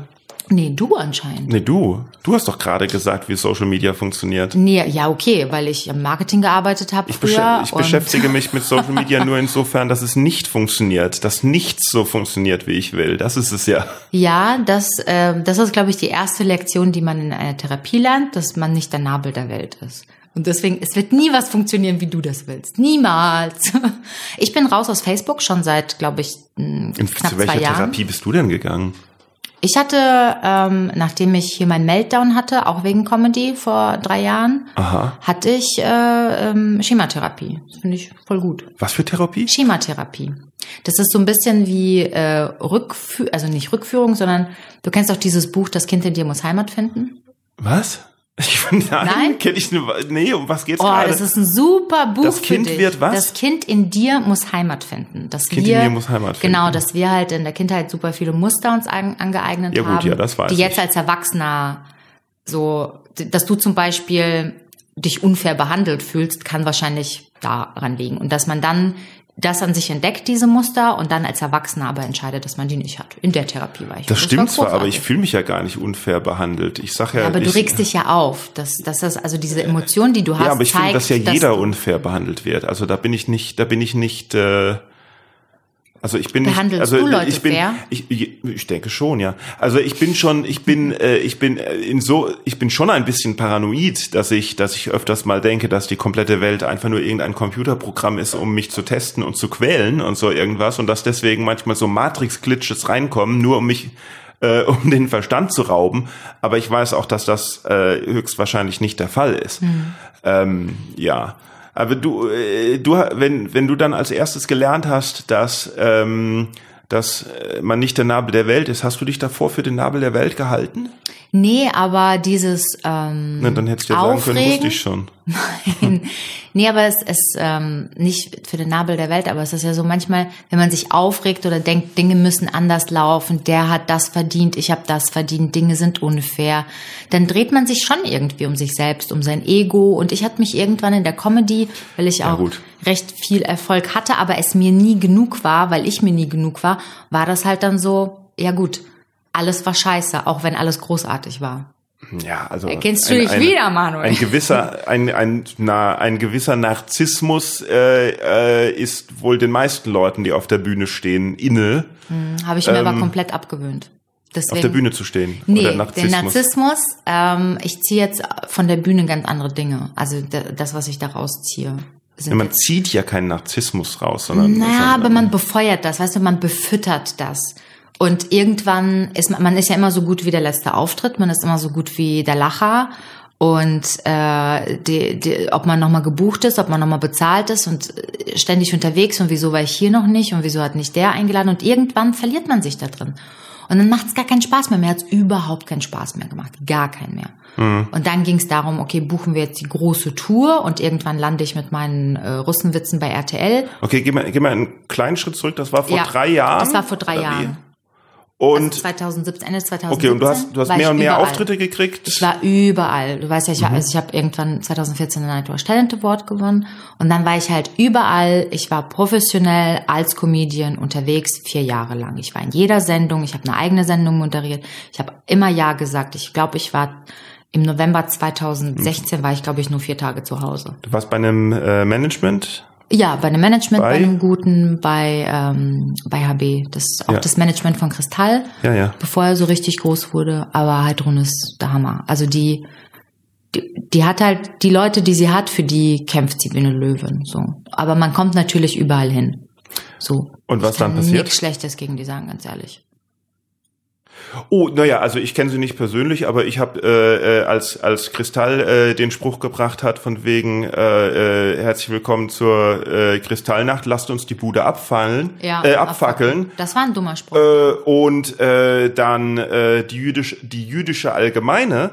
Nee, du anscheinend. Nee, du. Du hast doch gerade gesagt, wie Social Media funktioniert. Nee, ja, okay, weil ich im Marketing gearbeitet habe Ich, früher. ich beschäftige mich mit Social Media nur insofern, dass es nicht funktioniert, dass nichts so funktioniert, wie ich will. Das ist es ja. Ja, das, äh, das ist, glaube ich, die erste Lektion, die man in einer Therapie lernt, dass man nicht der Nabel der Welt ist. Und deswegen, es wird nie was funktionieren, wie du das willst. Niemals. Ich bin raus aus Facebook schon seit, glaube ich, In, knapp zu welcher zwei Jahren. Therapie bist du denn gegangen? Ich hatte, ähm, nachdem ich hier meinen Meltdown hatte, auch wegen Comedy vor drei Jahren, Aha. hatte ich äh, ähm, Schematherapie. Das finde ich voll gut. Was für Therapie? Schematherapie. Das ist so ein bisschen wie äh, Rückführung, also nicht Rückführung, sondern du kennst auch dieses Buch Das Kind in dir muss Heimat finden. Was? Ich, nein, Nein? kenn ich. Nee, um was geht's Oh, gerade? das ist ein super Buch Das Kind für dich. wird was? Das Kind in dir muss Heimat finden. Das Kind wir, in dir muss Heimat finden. Genau, dass wir halt in der Kindheit super viele Muster uns an, angeeignet Ja, gut, haben, ja, das weiß die jetzt ich. als Erwachsener so, dass du zum Beispiel dich unfair behandelt fühlst, kann wahrscheinlich daran liegen. Und dass man dann das an sich entdeckt, diese Muster, und dann als Erwachsener aber entscheidet, dass man die nicht hat. In der Therapie war ich. das Und stimmt war zwar, aber ich fühle mich ja gar nicht unfair behandelt. Ich sag ja, Ja, aber du ich, regst dich ja auf. Das, das ist also diese Emotion, die du hast, Ja, aber ich finde, dass ja dass jeder du- unfair behandelt wird. Also da bin ich nicht, da bin ich nicht. Äh, also ich bin Behandelst nicht, also du Leute ich bin, fair? Ich, ich denke schon, ja. Also ich bin schon, ich bin, äh, ich bin äh, in so, ich bin schon ein bisschen paranoid, dass ich, dass ich öfters mal denke, dass die komplette Welt einfach nur irgendein Computerprogramm ist, um mich zu testen und zu quälen und so irgendwas und dass deswegen manchmal so Matrix-Glitches reinkommen, nur um mich äh, um den Verstand zu rauben. Aber ich weiß auch, dass das äh, höchstwahrscheinlich nicht der Fall ist. Ähm, ja. Aber du, äh, du, wenn, wenn du dann als erstes gelernt hast, dass, ähm, dass äh, man nicht der Nabel der Welt ist, hast du dich davor für den Nabel der Welt gehalten? Nee, aber dieses ähm, Na, dann hättest du ja sagen können, wusste ich schon. nee, aber es ist ähm, nicht für den Nabel der Welt, aber es ist ja so manchmal, wenn man sich aufregt oder denkt, Dinge müssen anders laufen, der hat das verdient, ich habe das verdient, Dinge sind unfair, dann dreht man sich schon irgendwie um sich selbst, um sein Ego. Und ich hatte mich irgendwann in der Comedy, weil ich auch gut. Recht viel Erfolg hatte, aber es mir nie genug war, weil ich mir nie genug war, war das halt dann so, ja gut, alles war scheiße, auch wenn alles großartig war. Ja, also Erkennst du dich wieder, Manuel? Ein gewisser, ein, ein, na, ein gewisser Narzissmus äh, äh, ist wohl den meisten Leuten, die auf der Bühne stehen, inne, Habe ich mir aber komplett abgewöhnt. Deswegen, Ähm, auf der Bühne zu stehen. Nee, Oder der Narzissmus. Narzissmus, ähm, ich ziehe jetzt von der Bühne ganz andere Dinge. Also da- das, was ich da rausziehe. Sind Ja, man zieht ja keinen Narzissmus raus, sondern naja, aber man befeuert das, weißt du, man befüttert das. Und irgendwann ist man, man ist ja immer so gut wie der letzte Auftritt, man ist immer so gut wie der Lacher. Und äh, die, die, ob man nochmal gebucht ist, ob man nochmal bezahlt ist und äh, ständig unterwegs und wieso war ich hier noch nicht und wieso hat nicht der eingeladen und irgendwann verliert man sich da drin. Und dann macht es gar keinen Spaß mehr. Mir hat es überhaupt keinen Spaß mehr gemacht. Gar keinen mehr. Und dann ging es darum, okay, buchen wir jetzt die große Tour und irgendwann lande ich mit meinen äh, Russenwitzen bei RTL. Okay, geh mal, geh mal einen kleinen Schritt zurück. Das war vor Ja, drei Jahren. das war vor drei? Jahren. Und 2017, Ende 2017. okay, und du hast, du hast mehr und mehr überall. Auftritte gekriegt. Ich war überall. Du weißt ja, ich, Mhm. war, also ich habe irgendwann 2014 den Night Talent Award gewonnen und dann war ich halt überall. Ich war professionell als Comedian unterwegs vier Jahre lang. Ich war in jeder Sendung. Ich habe eine eigene Sendung moderiert. Ich habe immer ja gesagt. Ich glaube, ich war im November 2016 war ich glaube ich nur vier Tage zu Hause. Du warst bei einem äh, Management. Ja, bei einem Management, bei, Bei? einem guten, bei ähm, bei HB. Das auch Ja. das Management von Kristall Ja, ja. bevor er so richtig groß wurde. Aber Heidrun ist der Hammer. Also die, die, die hat halt die Leute, die sie hat, für die kämpft sie wie eine Löwin. So, aber man kommt natürlich überall hin. So. Und was dann passiert? Nichts Schlechtes gegen die sagen, ganz ehrlich. Oh, naja, also ich kenne sie nicht persönlich, aber ich habe äh, äh, als als Kristall äh, den Spruch gebracht hat von wegen äh, äh, herzlich willkommen zur äh, Kristallnacht, lasst uns die Bude abfallen, Ja, äh, abfackeln. Das war ein dummer Spruch. Äh, und äh, dann äh, die, jüdisch, die jüdische Allgemeine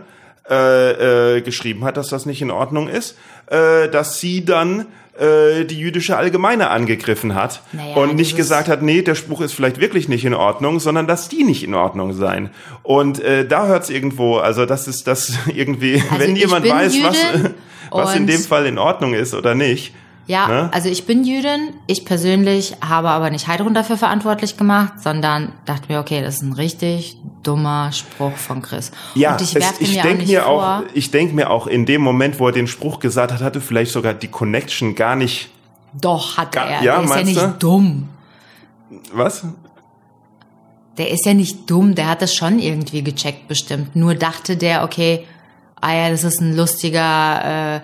äh, äh, geschrieben hat, dass das nicht in Ordnung ist, äh, dass sie dann äh, die jüdische Allgemeine angegriffen hat Naja, und nicht dieses- gesagt hat, nee, der Spruch ist vielleicht wirklich nicht in Ordnung, sondern dass die nicht in Ordnung seien. Und äh, da hört's irgendwo, also das ist das irgendwie, Also wenn jemand weiß, was, Jüdin was in und- dem Fall in Ordnung ist oder nicht. Ja, Ne? also ich bin Jüdin. Ich persönlich habe aber nicht Heidrun dafür verantwortlich gemacht, sondern dachte mir, okay, das ist ein richtig dummer Spruch von Chris. Ja, Und ich es, ich mir auch denke mir vor. auch, ich denke mir auch in dem Moment, wo er den Spruch gesagt hat, hatte vielleicht sogar die Connection gar nicht. Doch, hat Ga- er. ja, der ist ja nicht du? dumm. Was? Der ist ja nicht dumm, der hat das schon irgendwie gecheckt bestimmt. Nur dachte der, okay, ah ja, das ist ein lustiger, äh,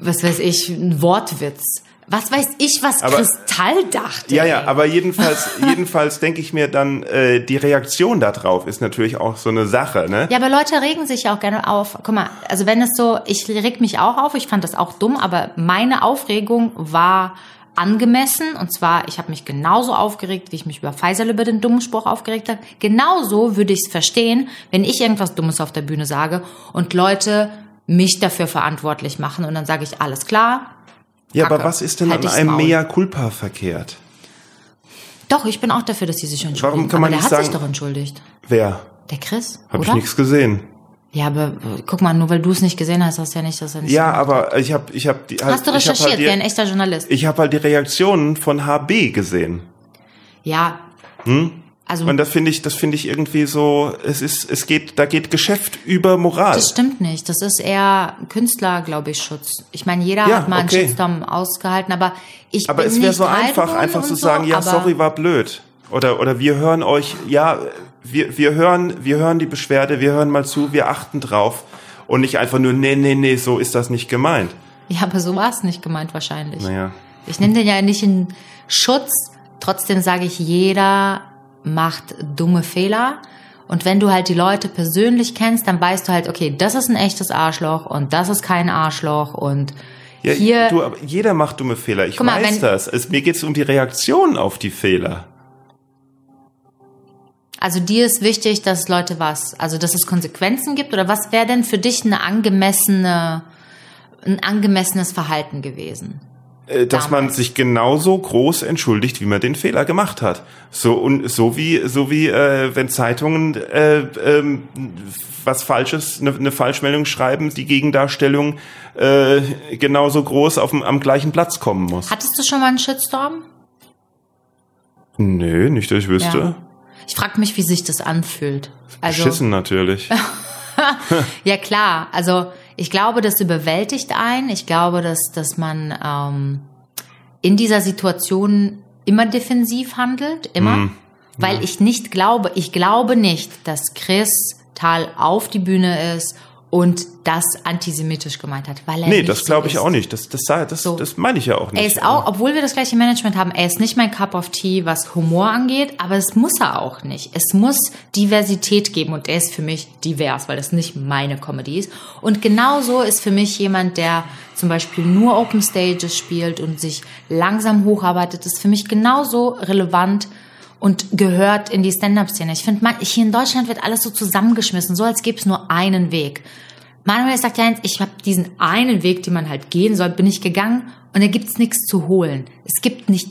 was weiß ich, ein Wortwitz. Was weiß ich, was Aber- Kristall dachte. Ja, ja, aber jedenfalls, jedenfalls denke ich mir dann, äh, die Reaktion darauf ist natürlich auch so eine Sache, ne? Ja, aber Leute regen sich ja auch gerne auf. Guck mal, also wenn es so, ich reg mich auch auf, ich fand das auch dumm, aber meine Aufregung war angemessen. Und zwar, ich habe mich genauso aufgeregt, wie ich mich über Faisal über den dummen Spruch aufgeregt habe. Genauso würde ich es verstehen, wenn ich irgendwas Dummes auf der Bühne sage und Leute mich dafür verantwortlich machen. Und dann sage ich, alles klar. Ja, aber was ist denn Halt an einem. Mea culpa verkehrt? Doch, ich bin auch dafür, dass sie sich entschuldigen. Warum kann man aber der nicht hat sagen- sich doch entschuldigt. Wer? Der Chris, Hab ich nichts gesehen. Ja, aber äh, guck mal, nur weil du es nicht gesehen hast, heißt ja nicht, dass er nicht Ja, hat. aber ich habe ich hab die halt, Hast du ich hab recherchiert halt wie ein die, echter Journalist? ich habe halt die Reaktionen von HB gesehen. Ja. Also Und das finde ich, das finde ich irgendwie so, es ist, es geht, da geht Geschäft über Moral. das stimmt nicht. Das ist eher Künstler, glaube ich, Schutz. Ich meine, jeder Ja, hat mal okay. einen Shitstorm ausgehalten, aber ich Aber bin es wäre so einfach, einfach zu so, sagen, ja, sorry, war blöd. Oder, oder wir hören euch, ja, wir, wir hören, wir hören die Beschwerde, wir hören mal zu, wir achten drauf. Und nicht einfach nur, nee, nee, nee, so ist das nicht gemeint. Ja, aber so war es nicht gemeint wahrscheinlich. Naja. Ich nehme den ja nicht in Schutz. Trotzdem sage ich, jeder macht dumme Fehler. Und wenn du halt die Leute persönlich kennst, dann weißt du halt, okay, das ist ein echtes Arschloch und das ist kein Arschloch und Ja, hier du, aber jeder macht dumme Fehler. Ich mal, weiß wenn- das. Es, mir geht es um die Reaktion auf die Fehler. Also dir ist wichtig, dass Leute was, also dass es Konsequenzen gibt oder was wäre denn für dich eine angemessene, ein angemessenes Verhalten gewesen? Äh, dass man sich genauso groß entschuldigt, wie man den Fehler gemacht hat. So und so wie so wie äh, wenn Zeitungen äh, ähm, was Falsches, eine ne Falschmeldung schreiben, die Gegendarstellung äh, genauso groß auf dem, am gleichen Platz kommen muss. Hattest du schon mal einen Shitstorm? Nö, nicht, dass ich wüsste. Ja. Ich frage mich, wie sich das anfühlt. Also Beschissen natürlich. ja klar, also ich glaube, das überwältigt einen. Ich glaube, dass dass man ähm, in dieser Situation immer defensiv handelt, immer, Mhm. weil ich nicht glaube, ich glaube nicht, dass Chris Tal auf die Bühne ist und das antisemitisch gemeint hat, weil er nee, das glaube so ich ist. auch nicht. Das, das, das, So. das meine ich ja auch nicht. Er ist auch, obwohl wir das gleiche Management haben, er ist nicht mein Cup of Tea, was Humor angeht, aber es muss er auch nicht. Es muss Diversität geben und er ist für mich divers, weil das nicht meine Comedy ist. Und genauso ist für mich jemand, der zum Beispiel nur Open Stages spielt und sich langsam hocharbeitet, ist für mich genauso relevant und gehört in die Stand-Up-Szene. Ich finde, hier in Deutschland wird alles so zusammengeschmissen, so als gäbe es nur einen Weg. Manuel sagt ja eins, ich habe diesen einen Weg, den man halt gehen soll, bin ich gegangen und da gibt's nichts zu holen. Es gibt nicht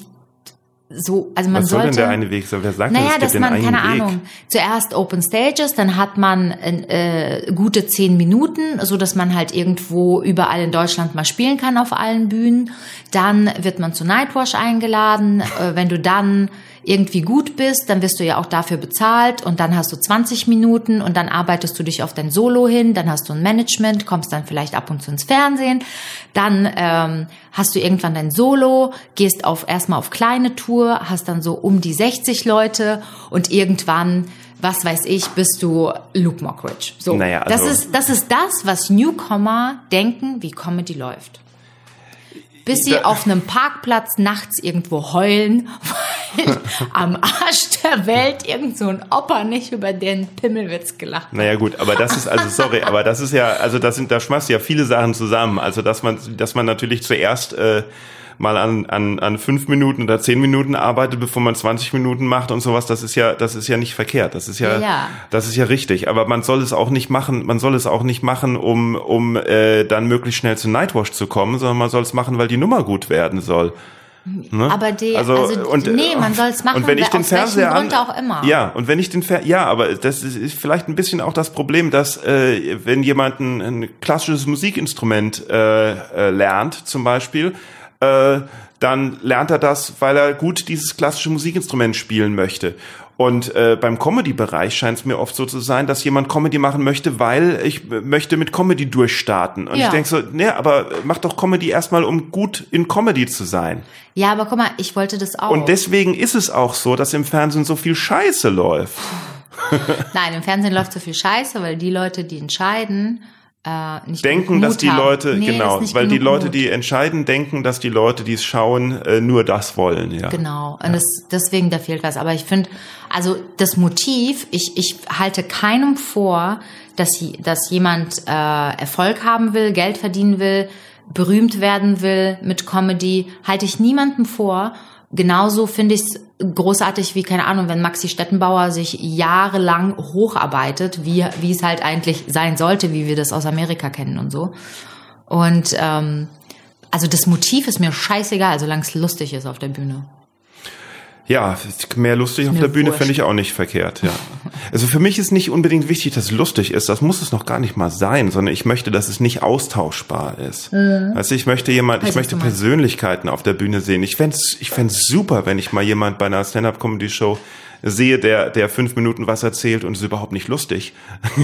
so, also man Was soll sollte. denn der eine Weg sein? Wer sagt denn, Naja, es gibt dass den man, einen keine Weg? Ahnung, zuerst Open Stages, dann hat man äh, gute zehn Minuten, so dass man halt irgendwo überall in Deutschland mal spielen kann auf allen Bühnen. Dann wird man zu Nightwash eingeladen. Äh, wenn du dann irgendwie gut bist, dann wirst du ja auch dafür bezahlt und dann hast du 20 Minuten und dann arbeitest du dich auf dein Solo hin, dann hast du ein Management, kommst dann vielleicht ab und zu ins Fernsehen, dann ähm, hast du irgendwann dein Solo, gehst auf erstmal auf kleine Tour, hast dann so um die 60 Leute und irgendwann was weiß ich, bist du Luke Mockridge. So, Naja, also- das ist das ist das, was Newcomer denken, wie Comedy läuft. Bis sie auf einem Parkplatz nachts irgendwo heulen, am Arsch der Welt irgend so ein Opa nicht über den Pimmelwitz gelacht. Naja gut, aber das ist also sorry, aber das ist ja also das sind da schmeißt ja viele Sachen zusammen. Also dass man dass man natürlich zuerst äh, mal an, an, an fünf Minuten oder zehn Minuten arbeitet, bevor man 20 Minuten macht und sowas, das ist ja, das ist ja nicht verkehrt. Das ist ja, Ja, ja. das ist ja richtig. Aber man soll es auch nicht machen, man soll es auch nicht machen, um, um äh, dann möglichst schnell zu Nightwash zu kommen, sondern man soll es machen, weil die Nummer gut werden soll. Ne? Aber die, Also, also, und, nee, man soll es machen, und wenn ich den Fernseher an, auch immer. Ja, und wenn ich den Fer ja, aber das ist, ist vielleicht ein bisschen auch das Problem, dass äh, wenn jemand ein, ein klassisches Musikinstrument äh, äh, lernt, zum Beispiel, äh, dann lernt er das, weil er gut dieses klassische Musikinstrument spielen möchte. Und äh, beim Comedy-Bereich scheint es mir oft so zu sein, dass jemand Comedy machen möchte, weil ich möchte mit Comedy durchstarten. Und Ja. ich denke so, ne, aber mach doch Comedy erstmal, um gut in Comedy zu sein. Ja, aber guck mal, ich wollte das auch. Und deswegen ist es auch so, dass im Fernsehen so viel Scheiße läuft. Nein, im Fernsehen läuft so viel Scheiße, weil die Leute, die entscheiden, äh, nicht Denken, dass die haben. Leute, Nee, genau, weil die Leute, Mut. die entscheiden, denken, dass die Leute, die es schauen, äh, nur das wollen, ja. Genau. Und das, deswegen, da fehlt was. Aber ich finde, also das Motiv, ich, ich halte keinem vor, dass, dass jemand äh, Erfolg haben will, Geld verdienen will, berühmt werden will mit Comedy, halte ich niemandem vor. Genauso finde ich es großartig wie, keine Ahnung, wenn Maxi Stettenbauer sich jahrelang hocharbeitet, wie, wie es halt eigentlich sein sollte, wie wir das aus Amerika kennen und so. Und ähm, also das Motiv ist mir scheißegal, solange es lustig ist auf der Bühne. Ja, mehr lustig auf der Bühne finde ich auch nicht verkehrt, ja. Also für mich ist nicht unbedingt wichtig, dass es lustig ist. Das muss es noch gar nicht mal sein, sondern ich möchte, dass es nicht austauschbar ist. Also ich möchte jemand, ich möchte. Persönlichkeiten auf der Bühne sehen. Ich fänd's, ich fänd's super, wenn ich mal jemand bei einer Stand-Up-Comedy-Show sehe, der, der fünf Minuten was erzählt und ist überhaupt nicht lustig.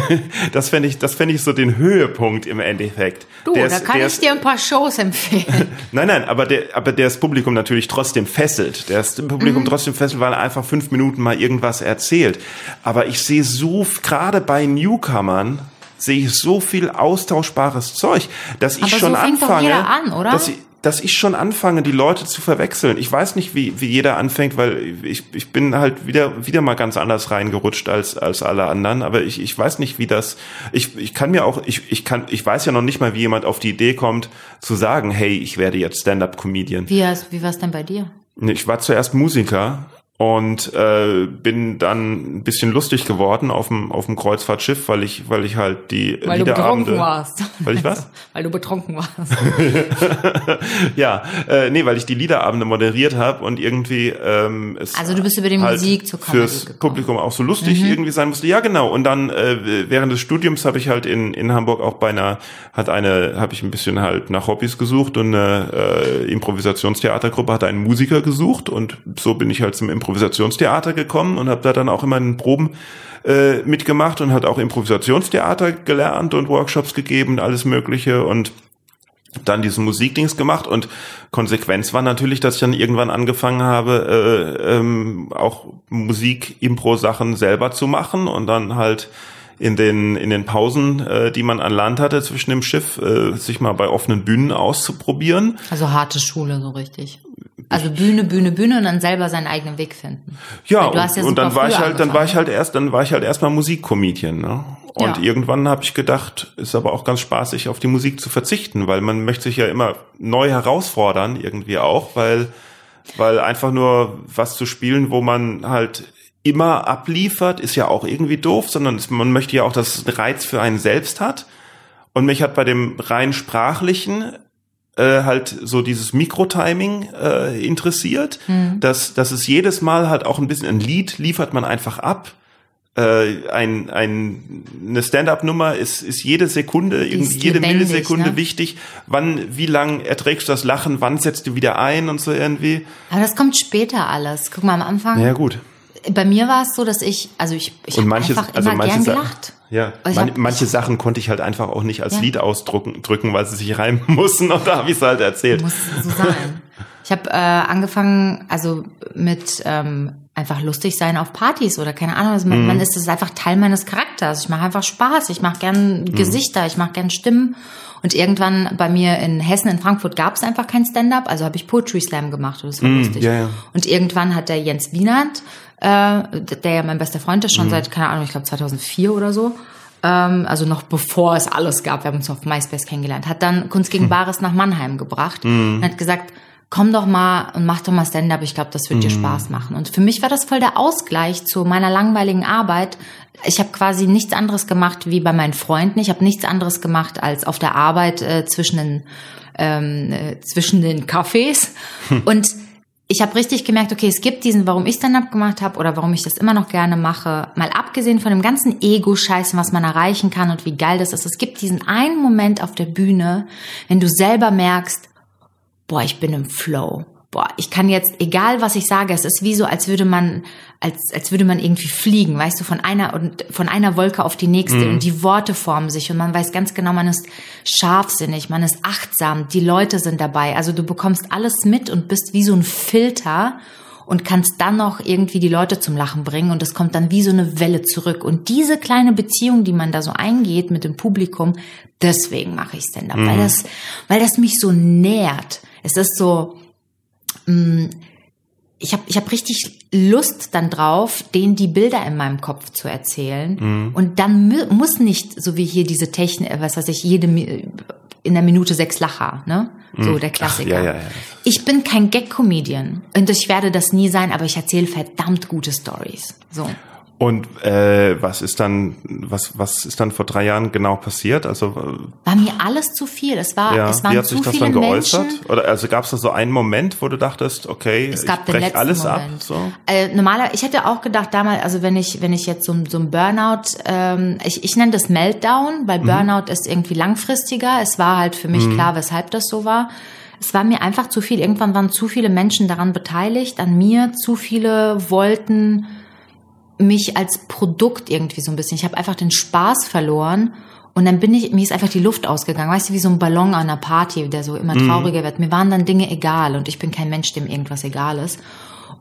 das fände ich, das fände ich so den Höhepunkt im Endeffekt. Du, Der da ist- kann ich ist- dir ein paar Shows empfehlen. Nein, nein, aber der, aber der das Publikum natürlich trotzdem fesselt. Der das Publikum Mhm. trotzdem fesselt, weil er einfach fünf Minuten mal irgendwas erzählt. Aber ich sehe so, gerade bei Newcomern, sehe ich so viel austauschbares Zeug, dass ich Aber so schon doch anfange, an, oder? dass ich, dass ich schon anfange, die Leute zu verwechseln. Ich weiß nicht, wie, wie jeder anfängt, weil ich, ich bin halt wieder, wieder mal ganz anders reingerutscht als, als alle anderen. Aber ich, ich weiß nicht, wie das, ich, ich kann mir auch, ich, ich kann, ich weiß ja noch nicht mal, wie jemand auf die Idee kommt, zu sagen, hey, ich werde jetzt Stand-up-Comedian. Wie, wie war es denn bei dir? Ich war zuerst Musiker und äh, bin dann ein bisschen lustig geworden auf dem auf dem Kreuzfahrtschiff, weil ich weil ich halt die Weil du betrunken warst. Weil ich was? Weil du betrunken warst. ja, äh, nee, weil ich die Liederabende moderiert habe und irgendwie ähm, es Also du bist über die halt Musik zur Comedy fürs gekommen. Mhm. Publikum auch so lustig irgendwie sein musste. Ja, genau. Und dann äh, während des Studiums habe ich halt in in Hamburg auch bei einer hat eine habe ich ein bisschen halt nach Hobbys gesucht und eine äh, Improvisationstheatergruppe hat einen Musiker gesucht und so bin ich halt zum Improvisationstheater gekommen und habe da dann auch immer in Proben äh, mitgemacht und hat auch Improvisationstheater gelernt und Workshops gegeben, alles Mögliche und dann diesen Musikdings gemacht und Konsequenz war natürlich, dass ich dann irgendwann angefangen habe, äh, ähm, auch Musik-Impro-Sachen selber zu machen und dann halt in den in den Pausen, äh, die man an Land hatte zwischen dem Schiff, äh, sich mal bei offenen Bühnen auszuprobieren. Also harte Schule, so richtig. Also Bühne, Bühne, Bühne und dann selber seinen eigenen Weg finden. Ja, hast ja und, und dann war ich halt, dann war ich halt erst, dann war ich halt erstmal Musikcomedian, ne? Und Ja. irgendwann habe ich gedacht, ist aber auch ganz spaßig, auf die Musik zu verzichten, weil man möchte sich ja immer neu herausfordern, irgendwie auch, weil, weil einfach nur was zu spielen, wo man halt immer abliefert, ist ja auch irgendwie doof, sondern man möchte ja auch, dass es einen Reiz für einen selbst hat. Und mich hat bei dem rein sprachlichen äh, halt so dieses Mikrotiming äh, interessiert, dass, dass es jedes Mal halt auch ein bisschen ein Lied liefert man einfach ab. Äh, ein, ein, eine Stand-up-Nummer ist, ist jede Sekunde, ist jede lebendig, Millisekunde ne? wichtig. Wann, wie lang erträgst du das Lachen? Wann setzt du wieder ein und so irgendwie? Aber das kommt später alles. Guck mal, am Anfang, Ja gut. Bei mir war es so, dass ich, also ich, ich habe manche, einfach also immer manche gern Sachen, gelacht. ja, Also man, manche Sachen konnte ich halt einfach auch nicht als Ja. Lied ausdrücken, drücken, weil sie sich reimen mussten. Und da habe ich es halt erzählt. Muss so sein. Ich habe äh, angefangen, also mit ähm, einfach lustig sein auf Partys oder keine Ahnung. Also man, Mhm. man ist das ist einfach Teil meines Charakters. Ich mache einfach Spaß. Ich mache gern Mhm. Gesichter. Ich mache gern Stimmen. Und irgendwann bei mir in Hessen, in Frankfurt, gab es einfach kein Stand-up. Also habe ich Poetry Slam gemacht und das war lustig. Mhm. ja, ja. Und irgendwann hat der Jens Wienand, äh, der ja mein bester Freund ist, Mhm. schon seit, keine Ahnung, ich glaube 2004 oder so, ähm, also noch bevor es alles gab, wir haben uns auf MySpace kennengelernt, hat dann Kunst Hm. gegen Bares nach Mannheim gebracht und hat gesagt, komm doch mal und mach doch mal Stand-up, ich glaube, das wird dir Spaß machen. Und für mich war das voll der Ausgleich zu meiner langweiligen Arbeit. Ich habe quasi nichts anderes gemacht wie bei meinen Freunden. Ich habe nichts anderes gemacht als auf der Arbeit äh, zwischen den ähm, äh, zwischen den Cafés und ich habe richtig gemerkt, okay, es gibt diesen, warum ich Stand-up gemacht habe oder warum ich das immer noch gerne mache, mal abgesehen von dem ganzen Ego-Scheiß, was man erreichen kann und wie geil das ist. Es gibt diesen einen Moment auf der Bühne, wenn du selber merkst, boah, ich bin im Flow. Boah, ich kann jetzt, egal was ich sage, es ist wie so, als würde man, als, als würde man irgendwie fliegen, weißt du, von einer und von einer Wolke auf die nächste mhm. und die Worte formen sich und man weiß ganz genau, man ist scharfsinnig, man ist achtsam, die Leute sind dabei. Also du bekommst alles mit und bist wie so ein Filter und kannst dann noch irgendwie die Leute zum Lachen bringen und es kommt dann wie so eine Welle zurück. Und diese kleine Beziehung, die man da so eingeht mit dem Publikum, deswegen mache ich Stand-up, mhm. weil das, weil das mich so nährt. Es ist so, mh, mm, ich habe ich hab richtig Lust dann drauf, denen die Bilder in meinem Kopf zu erzählen. Mhm. Und dann muss nicht, so wie hier diese Technik, was weiß ich, jede in der Minute sechs Lacher, ne? So mhm. der Klassiker. Ach, ja, ja, ja. Ich bin kein Gag-Comedian und ich werde das nie sein, aber ich erzähle verdammt gute Stories. So. Und äh, was ist dann, was was ist dann vor drei Jahren genau passiert? Also war mir alles zu viel. Es war, ja, es waren wie hat zu sich das viele dann geäußert? Menschen. Oder also gab es da so einen Moment, wo du dachtest, okay, es gab ich den brech alles Moment. ab? So? Äh, normaler, ich hätte auch gedacht damals, also wenn ich wenn ich jetzt so, so ein Burnout, ähm, ich, ich nenne das Meltdown, weil mhm. Burnout ist irgendwie langfristiger. Es war halt für mich mhm. klar, weshalb das so war. Es war mir einfach zu viel. Irgendwann waren zu viele Menschen daran beteiligt, an mir. Zu viele wollten mich als Produkt irgendwie so ein bisschen. Ich habe einfach den Spaß verloren und dann bin ich, mir ist einfach die Luft ausgegangen. Weißt du, wie so ein Ballon an einer Party, der so immer mhm. trauriger wird. Mir waren dann Dinge egal und ich bin kein Mensch, dem irgendwas egal ist.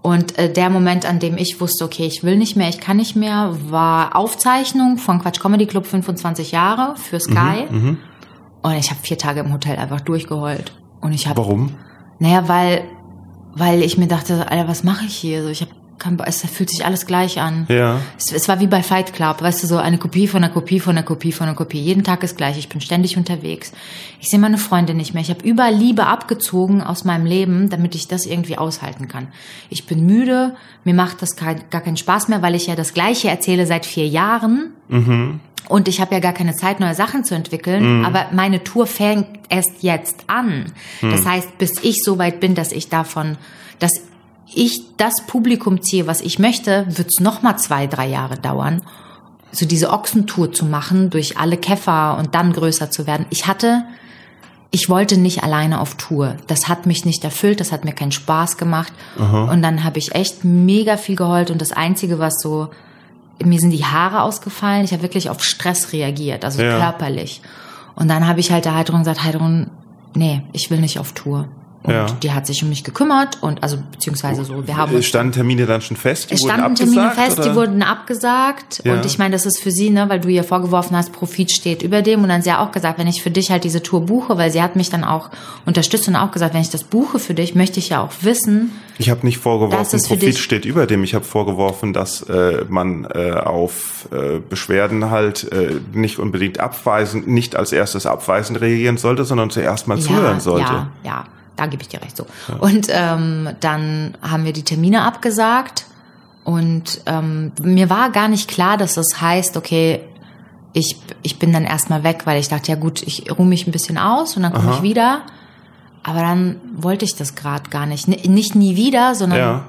Und äh, der Moment, an dem ich wusste, okay, ich will nicht mehr, ich kann nicht mehr, war Aufzeichnung von Quatsch Comedy Club 25 Jahre für Sky. Mhm, mhm. und ich habe vier Tage im Hotel einfach durchgeheult. Und ich habe. Warum? Naja, weil weil ich mir dachte, Alter, was mache ich hier? Also ich habe es fühlt sich alles gleich an. Ja. Es, es, war wie bei Fight Club, weißt du, so eine Kopie von einer Kopie von einer Kopie von einer Kopie. Jeden Tag ist gleich. Ich bin ständig unterwegs. Ich sehe meine Freunde nicht mehr. Ich habe überall Liebe abgezogen aus meinem Leben, damit ich das irgendwie aushalten kann. Ich bin müde. Mir macht das gar keinen Spaß mehr, weil ich ja das Gleiche erzähle seit vier Jahren. Mhm. Und ich habe ja gar keine Zeit, neue Sachen zu entwickeln. Mhm. Aber meine Tour fängt erst jetzt an. Mhm. Das heißt, bis ich so weit bin, dass ich davon, dass ich das Publikum ziehe, was ich möchte, wird es noch mal zwei, drei Jahre dauern, so diese Ochsentour zu machen durch alle Käfer und dann größer zu werden. Ich hatte, ich wollte nicht alleine auf Tour. Das hat mich nicht erfüllt, das hat mir keinen Spaß gemacht. Aha. Und dann habe ich echt mega viel geheult und das Einzige, was so, mir sind die Haare ausgefallen. Ich habe wirklich auf Stress reagiert, also ja. körperlich. Und dann habe ich halt der Heidrun gesagt, Heidrun, nee, ich will nicht auf Tour. Und ja. die hat sich um mich gekümmert und also beziehungsweise so, wir haben. Es standen Termine dann schon fest? Die es standen Termine fest, oder? die wurden abgesagt. Ja. Und ich meine, das ist für sie, ne, weil du ihr vorgeworfen hast, Profit steht über dem. Und dann sie ja auch gesagt, wenn ich für dich halt diese Tour buche, weil sie hat mich dann auch unterstützt und auch gesagt, wenn ich das buche für dich, möchte ich ja auch wissen. Ich habe nicht vorgeworfen, Profit steht über dem. Ich habe vorgeworfen, dass äh, man äh, auf äh, Beschwerden halt äh, nicht unbedingt abweisen, nicht als erstes abweisend reagieren sollte, sondern zuerst mal ja, zuhören sollte. Ja, ja da gebe ich dir recht so. Ja. Und ähm, dann haben wir die Termine abgesagt und ähm, mir war gar nicht klar, dass das heißt, okay, ich, ich bin dann erstmal weg, weil ich dachte, ja gut, ich ruhe mich ein bisschen aus und dann komme ich wieder. Aber dann wollte ich das gerade gar nicht. N nicht nie wieder, sondern ja.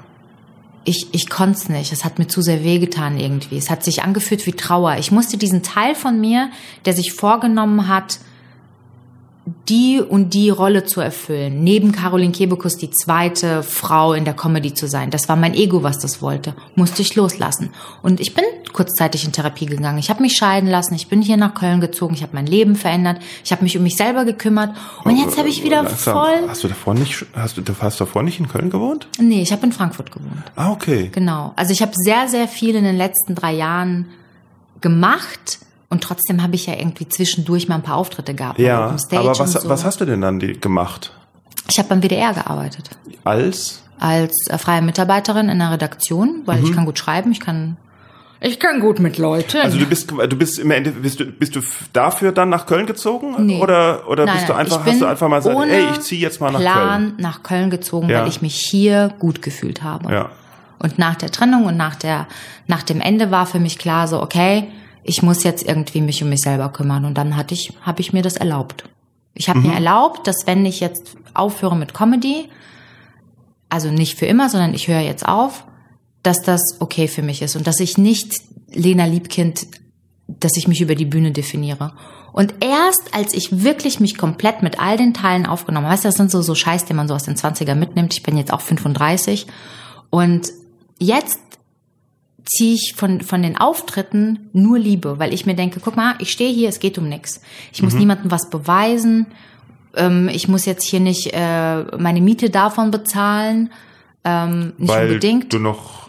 ich, ich konnte es nicht. Es hat mir zu sehr wehgetan irgendwie. Es hat sich angefühlt wie Trauer. Ich musste diesen Teil von mir, der sich vorgenommen hat, die und die Rolle zu erfüllen, neben Caroline Kebekus die zweite Frau in der Comedy zu sein. Das war mein Ego, was das wollte. Musste ich loslassen. Und ich bin kurzzeitig in Therapie gegangen. Ich habe mich scheiden lassen. Ich bin hier nach Köln gezogen. Ich habe mein Leben verändert. Ich habe mich um mich selber gekümmert. Und jetzt habe ich wieder Langsam. voll. Hast du davor nicht? Hast du, hast davor nicht in Köln gewohnt? Nee, ich habe in Frankfurt gewohnt. Ah, okay. Genau. Also ich habe sehr, sehr viel in den letzten drei Jahren gemacht und trotzdem habe ich ja irgendwie zwischendurch mal ein paar Auftritte gehabt. Ja, aber was, so. was hast du denn dann gemacht? Ich habe beim WDR gearbeitet. Als? Als äh, freie Mitarbeiterin in der Redaktion, weil mhm. ich kann gut schreiben, ich kann ich kann gut mit Leuten. Also du bist du bist im Ende bist du bist du dafür dann nach Köln gezogen nee. oder oder nein, bist du einfach hast du einfach mal gesagt, ey, ich ziehe jetzt mal nach Plan Köln. nach Köln gezogen, ja. weil ich mich hier gut gefühlt habe. Ja. Und nach der Trennung und nach der nach dem Ende war für mich klar so, okay, ich muss jetzt irgendwie mich um mich selber kümmern. Und dann hatte ich, habe ich mir das erlaubt. Ich habe mhm. mir erlaubt, dass wenn ich jetzt aufhöre mit Comedy, also nicht für immer, sondern ich höre jetzt auf, dass das okay für mich ist und dass ich nicht Lena Liebkind, dass ich mich über die Bühne definiere. Und erst als ich wirklich mich komplett mit all den Teilen aufgenommen habe, weißt du, das sind so, so Scheiß, den man so aus den 20er mitnimmt. Ich bin jetzt auch 35. Und jetzt ziehe ich von, von den Auftritten nur Liebe, weil ich mir denke, guck mal, ich stehe hier, es geht um nichts. Ich muss niemandem was beweisen. Ähm, ich muss jetzt hier nicht äh, meine Miete davon bezahlen. Ähm, nicht Weil unbedingt. du noch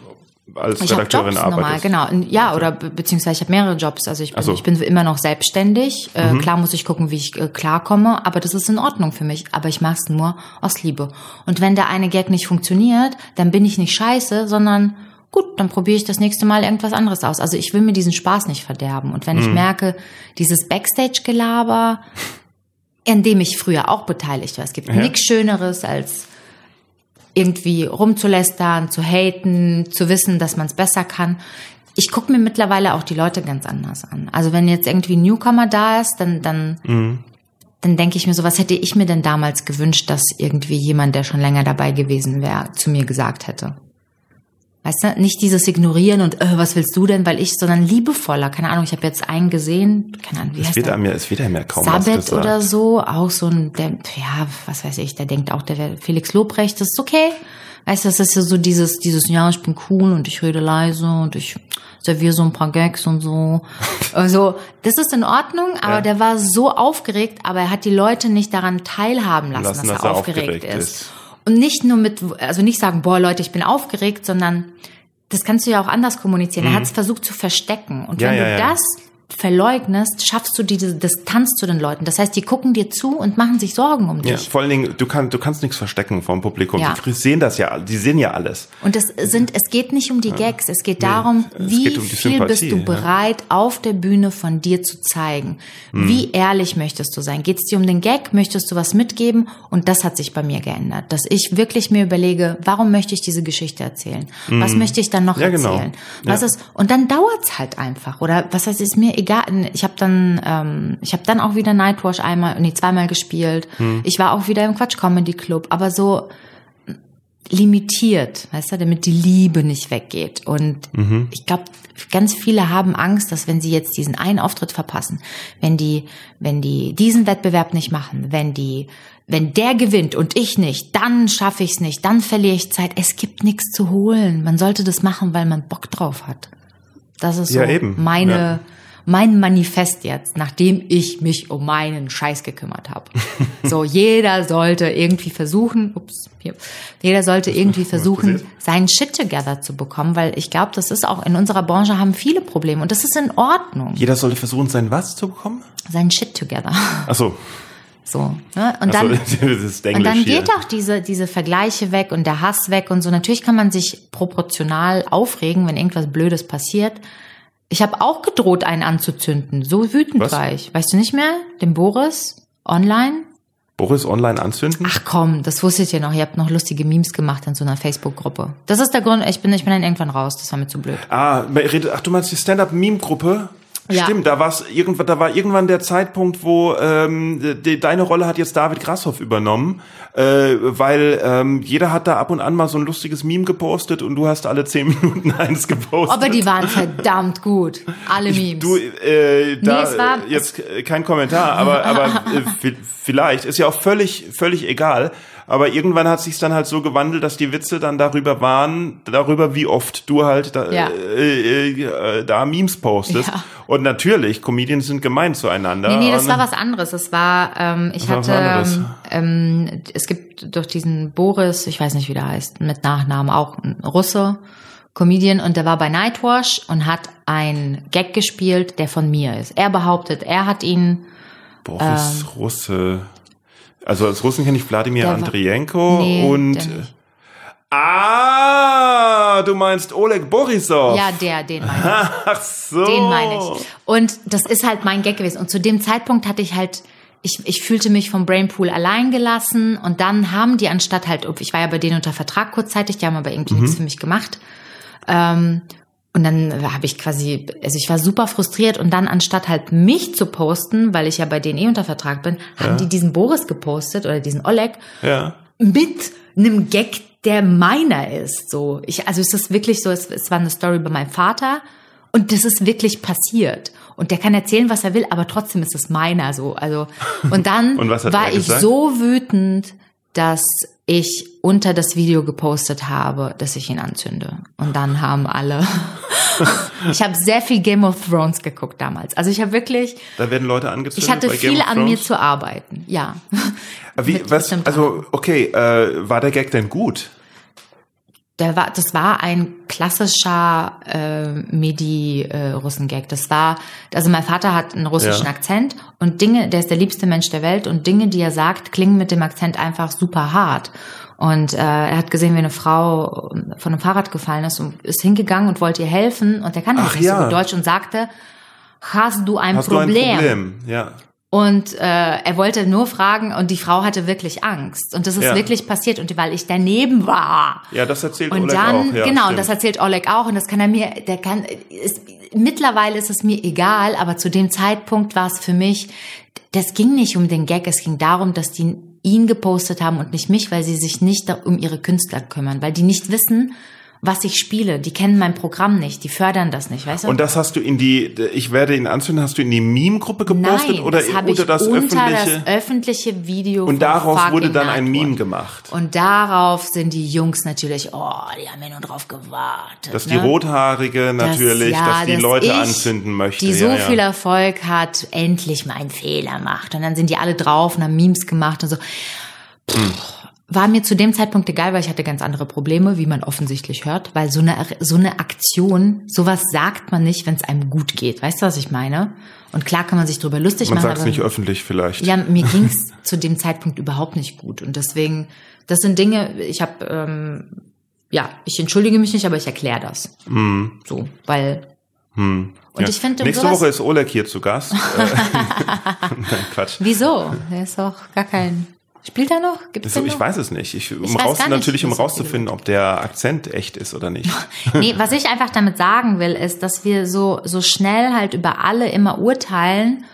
als Ich Redakteurin Jobs normal, arbeitest. genau. Und Ja, oder be- beziehungsweise ich habe mehrere Jobs. Also ich bin, so. ich bin immer noch selbstständig. Äh, Mhm. Klar muss ich gucken, wie ich äh, klarkomme, aber das ist in Ordnung für mich. Aber ich mache es nur aus Liebe. Und wenn der eine Gag nicht funktioniert, dann bin ich nicht scheiße, sondern gut, dann probiere ich das nächste Mal irgendwas anderes aus. Also ich will mir diesen Spaß nicht verderben. Und wenn Mhm. ich merke, dieses Backstage-Gelaber, in dem ich früher auch beteiligt war, es gibt Ja. nichts Schöneres als irgendwie rumzulästern, zu haten, zu wissen, dass man es besser kann. Ich gucke mir mittlerweile auch die Leute ganz anders an. Also wenn jetzt irgendwie ein Newcomer da ist, dann, dann, dann denke ich mir so, was hätte ich mir denn damals gewünscht, dass irgendwie jemand, der schon länger dabei gewesen wäre, zu mir gesagt hätte. Weißt du, nicht dieses Ignorieren und äh, was willst du denn, weil ich, sondern liebevoller. Keine Ahnung, ich habe jetzt einen gesehen, keine Ahnung, wie Es heißt wird der? einem ja, es wird einem ja kaum Sabet oder so, auch so ein, der, ja, was weiß ich, der denkt auch, der Felix Lobrecht, das ist okay. Weißt du, das ist ja so dieses, dieses, ja, ich bin cool und ich rede leise und ich serviere so ein paar Gags und so. Also, das ist in Ordnung, aber Ja. der war so aufgeregt, aber er hat die Leute nicht daran teilhaben lassen, Lassen, dass, dass er er aufgeregt, aufgeregt ist. ist. Und nicht nur mit, also nicht sagen, boah, Leute, ich bin aufgeregt, sondern das kannst du ja auch anders kommunizieren. Er hat es versucht zu verstecken. Und Mhm. Ja, wenn ja, du ja. das verleugnest, schaffst du diese Distanz zu den Leuten. Das heißt, die gucken dir zu und machen sich Sorgen um dich. Ja, vor allen Dingen, du, kannst du kannst nichts verstecken vom Publikum. Ja. Die sehen das ja, die sehen ja alles. Und es sind, es geht nicht um die Gags, es geht darum, es wie geht um viel bist Sympathie, du ja. bereit, auf der Bühne von dir zu zeigen. Hm. Wie ehrlich möchtest du sein? Geht es dir um den Gag? Möchtest du was mitgeben? Und das hat sich bei mir geändert, dass ich wirklich mir überlege, warum möchte ich diese Geschichte erzählen? Was möchte ich dann noch Hm. Ja, genau. erzählen? Was Ja. ist? Und dann dauert's halt einfach. Oder was heißt, ist mir egal. Ich habe dann, ähm, ich habe dann auch wieder Nightwash einmal, nee, zweimal gespielt. Hm. Ich war auch wieder im Quatsch Comedy Club, aber so limitiert, weißt du, damit die Liebe nicht weggeht. Und Mhm. ich glaube, ganz viele haben Angst, dass wenn sie jetzt diesen einen Auftritt verpassen, wenn die, wenn die diesen Wettbewerb nicht machen, wenn die, wenn der gewinnt und ich nicht, dann schaffe ich es nicht, dann verliere ich Zeit. Es gibt nichts zu holen. Man sollte das machen, weil man Bock drauf hat. Das ist so Ja, eben. meine, Ja. Mein Manifest jetzt, nachdem ich mich um meinen Scheiß gekümmert habe. so, jeder sollte irgendwie versuchen, ups, hier, jeder sollte irgendwie versuchen, seinen Shit together zu bekommen, weil ich glaube, das ist auch, in unserer Branche haben viele Probleme und das ist in Ordnung, Jeder sollte versuchen, sein was zu bekommen? seinen Shit together. Ach so. So, ne? Und so, dann, Englisch und dann geht auch diese, diese Vergleiche weg und der Hass weg und so. Natürlich kann man sich proportional aufregen, wenn irgendwas Blödes passiert. Ich habe auch gedroht, einen anzuzünden. So wütend Was? war ich. Weißt du nicht mehr? Den Boris online? Boris online anzünden? Ach komm, das wusstet ihr noch. Ihr habt noch lustige Memes gemacht in so einer Facebook-Gruppe. Das ist der Grund. Ich bin, ich bin dann irgendwann raus. Das war mir zu blöd. Ah, ach, du meinst die Stand-up-Meme-Gruppe? Ja. Stimmt, da war's irgendwann, da war irgendwann der Zeitpunkt, wo ähm, die, deine Rolle hat jetzt David Grashoff übernommen, äh, weil ähm, jeder hat da ab und an mal so ein lustiges Meme gepostet und du hast alle zehn Minuten eins gepostet. Aber die waren verdammt gut. Alle Memes. Du, äh, da es war- jetzt kein Kommentar, aber aber äh, vi- vielleicht ist ja auch völlig völlig egal. Aber irgendwann hat sich dann halt so gewandelt, dass die Witze dann darüber waren, darüber wie oft du halt da, Ja. äh, äh, äh, da Memes postest. Ja. Und natürlich, Comedians sind gemein zueinander. Nee, nee, das war was anderes. Es war, ähm, ich Das hatte, ähm, ähm, es gibt durch diesen Boris, ich weiß nicht, wie der heißt, mit Nachnamen auch ein Russe, Comedian, und der war bei Nightwash und hat ein Gag gespielt, der von mir ist. Er behauptet, er hat ihn, Boris Russe. Also als Russen kenne ich Wladimir Andrienko Nee, und. Ah, du meinst Oleg Borisov. ja, der, den meine ich. Ach so. Den meine ich. Und das ist halt mein Gag gewesen. Und zu dem Zeitpunkt hatte ich halt, ich, ich fühlte mich vom Brainpool allein gelassen. Und dann haben die anstatt halt, ich war ja bei denen unter Vertrag kurzzeitig, die haben aber irgendwie nichts für mich gemacht. Ähm, und dann habe ich quasi, also ich war super frustriert und dann anstatt halt mich zu posten, weil ich ja bei denen eh unter Vertrag bin, haben die diesen Boris gepostet oder diesen Oleg Ja. mit einem Gag, der meiner ist. So, ich, also es ist wirklich so, es, es war eine Story bei meinem Vater und das ist wirklich passiert. und der kann erzählen, was er will, aber trotzdem ist es meiner so. Also und dann Und war ich so wütend, dass ich unter das Video gepostet habe, dass ich ihn anzünde. Und dann haben alle. ich habe sehr viel Game of Thrones geguckt damals. Also ich habe wirklich, Da werden Leute angezündet. ich hatte viel an mir zu arbeiten. Ja. Wie, was, also, okay, äh, war der Gag denn gut? Der war, das war ein klassischer äh, Medi-Russen-Gag. Das war, also mein Vater hat einen russischen Ja. Akzent und Dinge, der ist der liebste Mensch der Welt und Dinge, die er sagt, klingen mit dem Akzent einfach super hart. Und äh, er hat gesehen, wie eine Frau von einem Fahrrad gefallen ist und ist hingegangen und wollte ihr helfen und der kann Ach nicht ja. so gut Deutsch und sagte, hast du ein Hast Problem? du ein Problem? Ja. Und äh, er wollte nur fragen und die Frau hatte wirklich Angst. Und das ist Ja. wirklich passiert. Und weil ich daneben war, Ja, das erzählt und Oleg dann, auch. Ja, genau, und stimmt. das erzählt Oleg auch, und das kann er mir, der kann, ist, mittlerweile ist es mir egal, aber zu dem Zeitpunkt war es für mich, das ging nicht um den Gag, es ging darum, dass die ihn gepostet haben und nicht mich, weil sie sich nicht um ihre Künstler kümmern, weil die nicht wissen, was ich spiele. Die kennen mein Programm nicht, die fördern das nicht, weißt du? Und das hast du in die, ich werde ihn anzünden, hast du in die Meme-Gruppe gepostet Nein, oder das habe ich unter das unter öffentliche? das öffentliche Video und daraus wurde dann ein. Meme gemacht. Und darauf sind die Jungs natürlich, oh, die haben ja nur drauf gewartet. Dass ne? die Rothaarige natürlich, ja, dass die dass Leute ich, anzünden möchte. Die so ja, ja. viel Erfolg hat, endlich mal einen Fehler macht. Und dann sind die alle drauf und haben Memes gemacht und so. Pff, War mir zu dem Zeitpunkt egal, weil ich hatte ganz andere Probleme, wie man offensichtlich hört. Weil so eine, so eine Aktion, sowas sagt man nicht, wenn es einem gut geht. Weißt du, was ich meine? Und klar kann man sich drüber lustig Man machen. sagt es nicht öffentlich vielleicht. ja, mir ging's zu dem Zeitpunkt überhaupt nicht gut. Und deswegen, das sind Dinge, ich habe, ähm, ja, ich entschuldige mich nicht, aber ich erkläre das. So, weil. Und Hm. Ja. ich finde, Nächste Woche ist Oleg hier zu Gast. Nein, Quatsch. Wieso? Der ist doch gar kein. Spielt er noch? Gibt's Das, den ich noch? weiß es nicht. Ich, um weiß raus, nicht, natürlich, um rauszufinden, ob der Akzent echt ist oder nicht. Nee, was ich einfach damit sagen will, ist, dass wir so, so schnell halt über alle immer urteilen.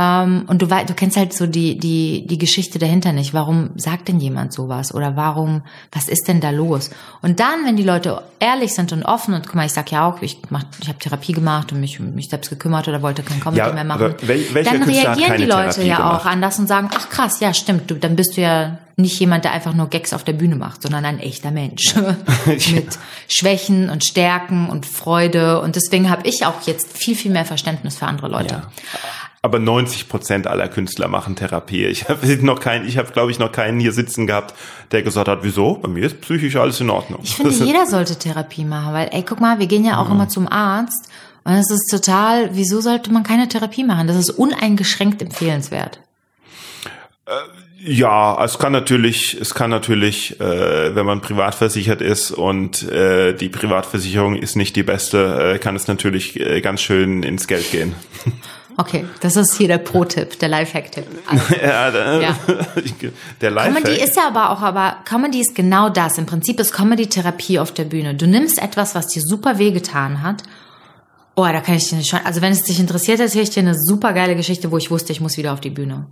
Ähm, und du, wei- du kennst halt so die, die, die Geschichte dahinter nicht. Warum sagt denn jemand sowas? Oder warum, was ist denn da los? Und dann, wenn die Leute ehrlich sind und offen und guck mal, ich sag ja auch, ich, mach, ich habe Therapie gemacht und mich mich selbst gekümmert oder wollte kein Comedy Ja, mehr machen. dann Künstler reagieren die Leute Therapie ja gemacht? auch anders und sagen, ach krass, ja stimmt, du, dann bist du ja nicht jemand, der einfach nur Gags auf der Bühne macht, sondern ein echter Mensch mit Schwächen und Stärken und Freude. Und deswegen habe ich auch jetzt viel, viel mehr Verständnis für andere Leute. Ja. Aber 90 Prozent aller Künstler machen Therapie. Ich habe noch keinen, ich habe glaube ich noch keinen hier sitzen gehabt, der gesagt hat, wieso? Bei mir ist psychisch alles in Ordnung. Ich finde, jeder sollte Therapie machen, weil, ey, guck mal, wir gehen ja auch Mhm. immer zum Arzt. Und es ist total, wieso sollte man keine Therapie machen? Das ist uneingeschränkt empfehlenswert. Ja, es kann natürlich, es kann natürlich, äh, wenn man privat versichert ist und äh, die Privatversicherung ist nicht die beste, äh, kann es natürlich äh, ganz schön ins Geld gehen. Okay, das ist hier der Pro-Tipp, der Lifehack-Tipp. Also, ja, da, Ja. der Lifehack. Comedy ist ja aber auch, aber Comedy ist genau das. Im Prinzip ist Comedy Therapie auf der Bühne. Du nimmst etwas, was dir super wehgetan hat. Oh, da kann ich dir schon, also wenn es dich interessiert, erzähle ich dir eine super geile Geschichte, wo ich wusste, ich muss wieder auf die Bühne.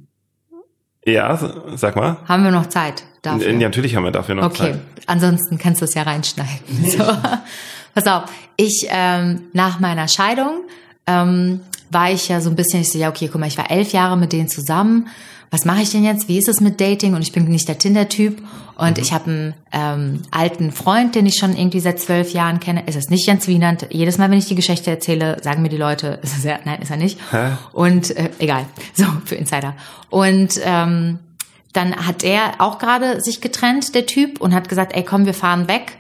ja, sag mal. Haben wir noch Zeit dafür? Ja, natürlich haben wir dafür noch Okay, Zeit. ansonsten kannst du es ja reinschneiden. So. Pass auf, ich ähm, nach meiner Scheidung ähm, war ich ja so ein bisschen, ich so, ja, okay, guck mal, ich war elf Jahre mit denen zusammen. Was mache ich denn jetzt? Wie ist es mit Dating? Und ich bin nicht der Tinder-Typ. Und ich habe einen ähm, alten Freund, den ich schon irgendwie seit zwölf Jahren kenne. Es ist nicht Jens Wienand. Jedes Mal, wenn ich die Geschichte erzähle, sagen mir die Leute, ist er, nein, ist er nicht. Und äh, egal, so für Insider. Und ähm, dann hat er auch gerade sich getrennt, der Typ, und hat gesagt, ey, komm, wir fahren weg.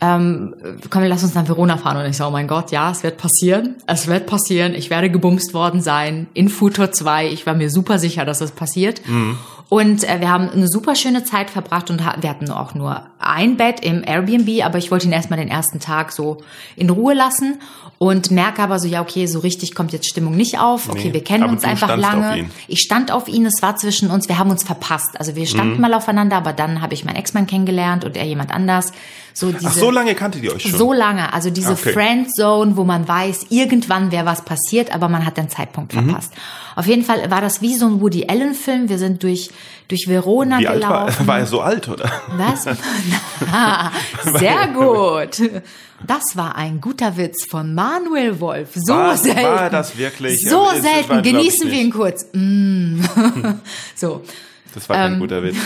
Ähm, komm, lass uns nach Verona fahren. Und ich so, oh mein Gott, ja, es wird passieren. Es wird passieren. Ich werde gebumst worden sein in Futur 2. Ich war mir super sicher, dass es passiert. Und äh, wir haben eine super schöne Zeit verbracht und wir hatten auch nur ein Bett im Airbnb, aber ich wollte ihn erstmal den ersten Tag so in Ruhe lassen und merke aber so, ja, okay, so richtig kommt jetzt Stimmung nicht auf. Okay, Nee, wir kennen uns einfach lange. Ich stand auf ihn, es war zwischen uns, wir haben uns verpasst. Also wir Mhm. standen mal aufeinander, aber dann habe ich meinen Ex-Mann kennengelernt und er jemand anders. So diese, Ach, so lange kanntet ihr euch schon? so lange, also diese Okay. Friendzone, wo man weiß, irgendwann wäre was passiert, aber man hat den Zeitpunkt Mhm. verpasst. Auf jeden Fall war das wie so ein Woody Allen Film. Wir sind durch durch Verona Wie alt gelaufen. war, war er so alt, oder? Was? Na, Sehr gut. Das war ein guter Witz von Manuel Wolf. So War- selten. war das wirklich? So war, selten. Genießen wir ihn kurz. Mm. so. Das war kein Ähm, guter Witz.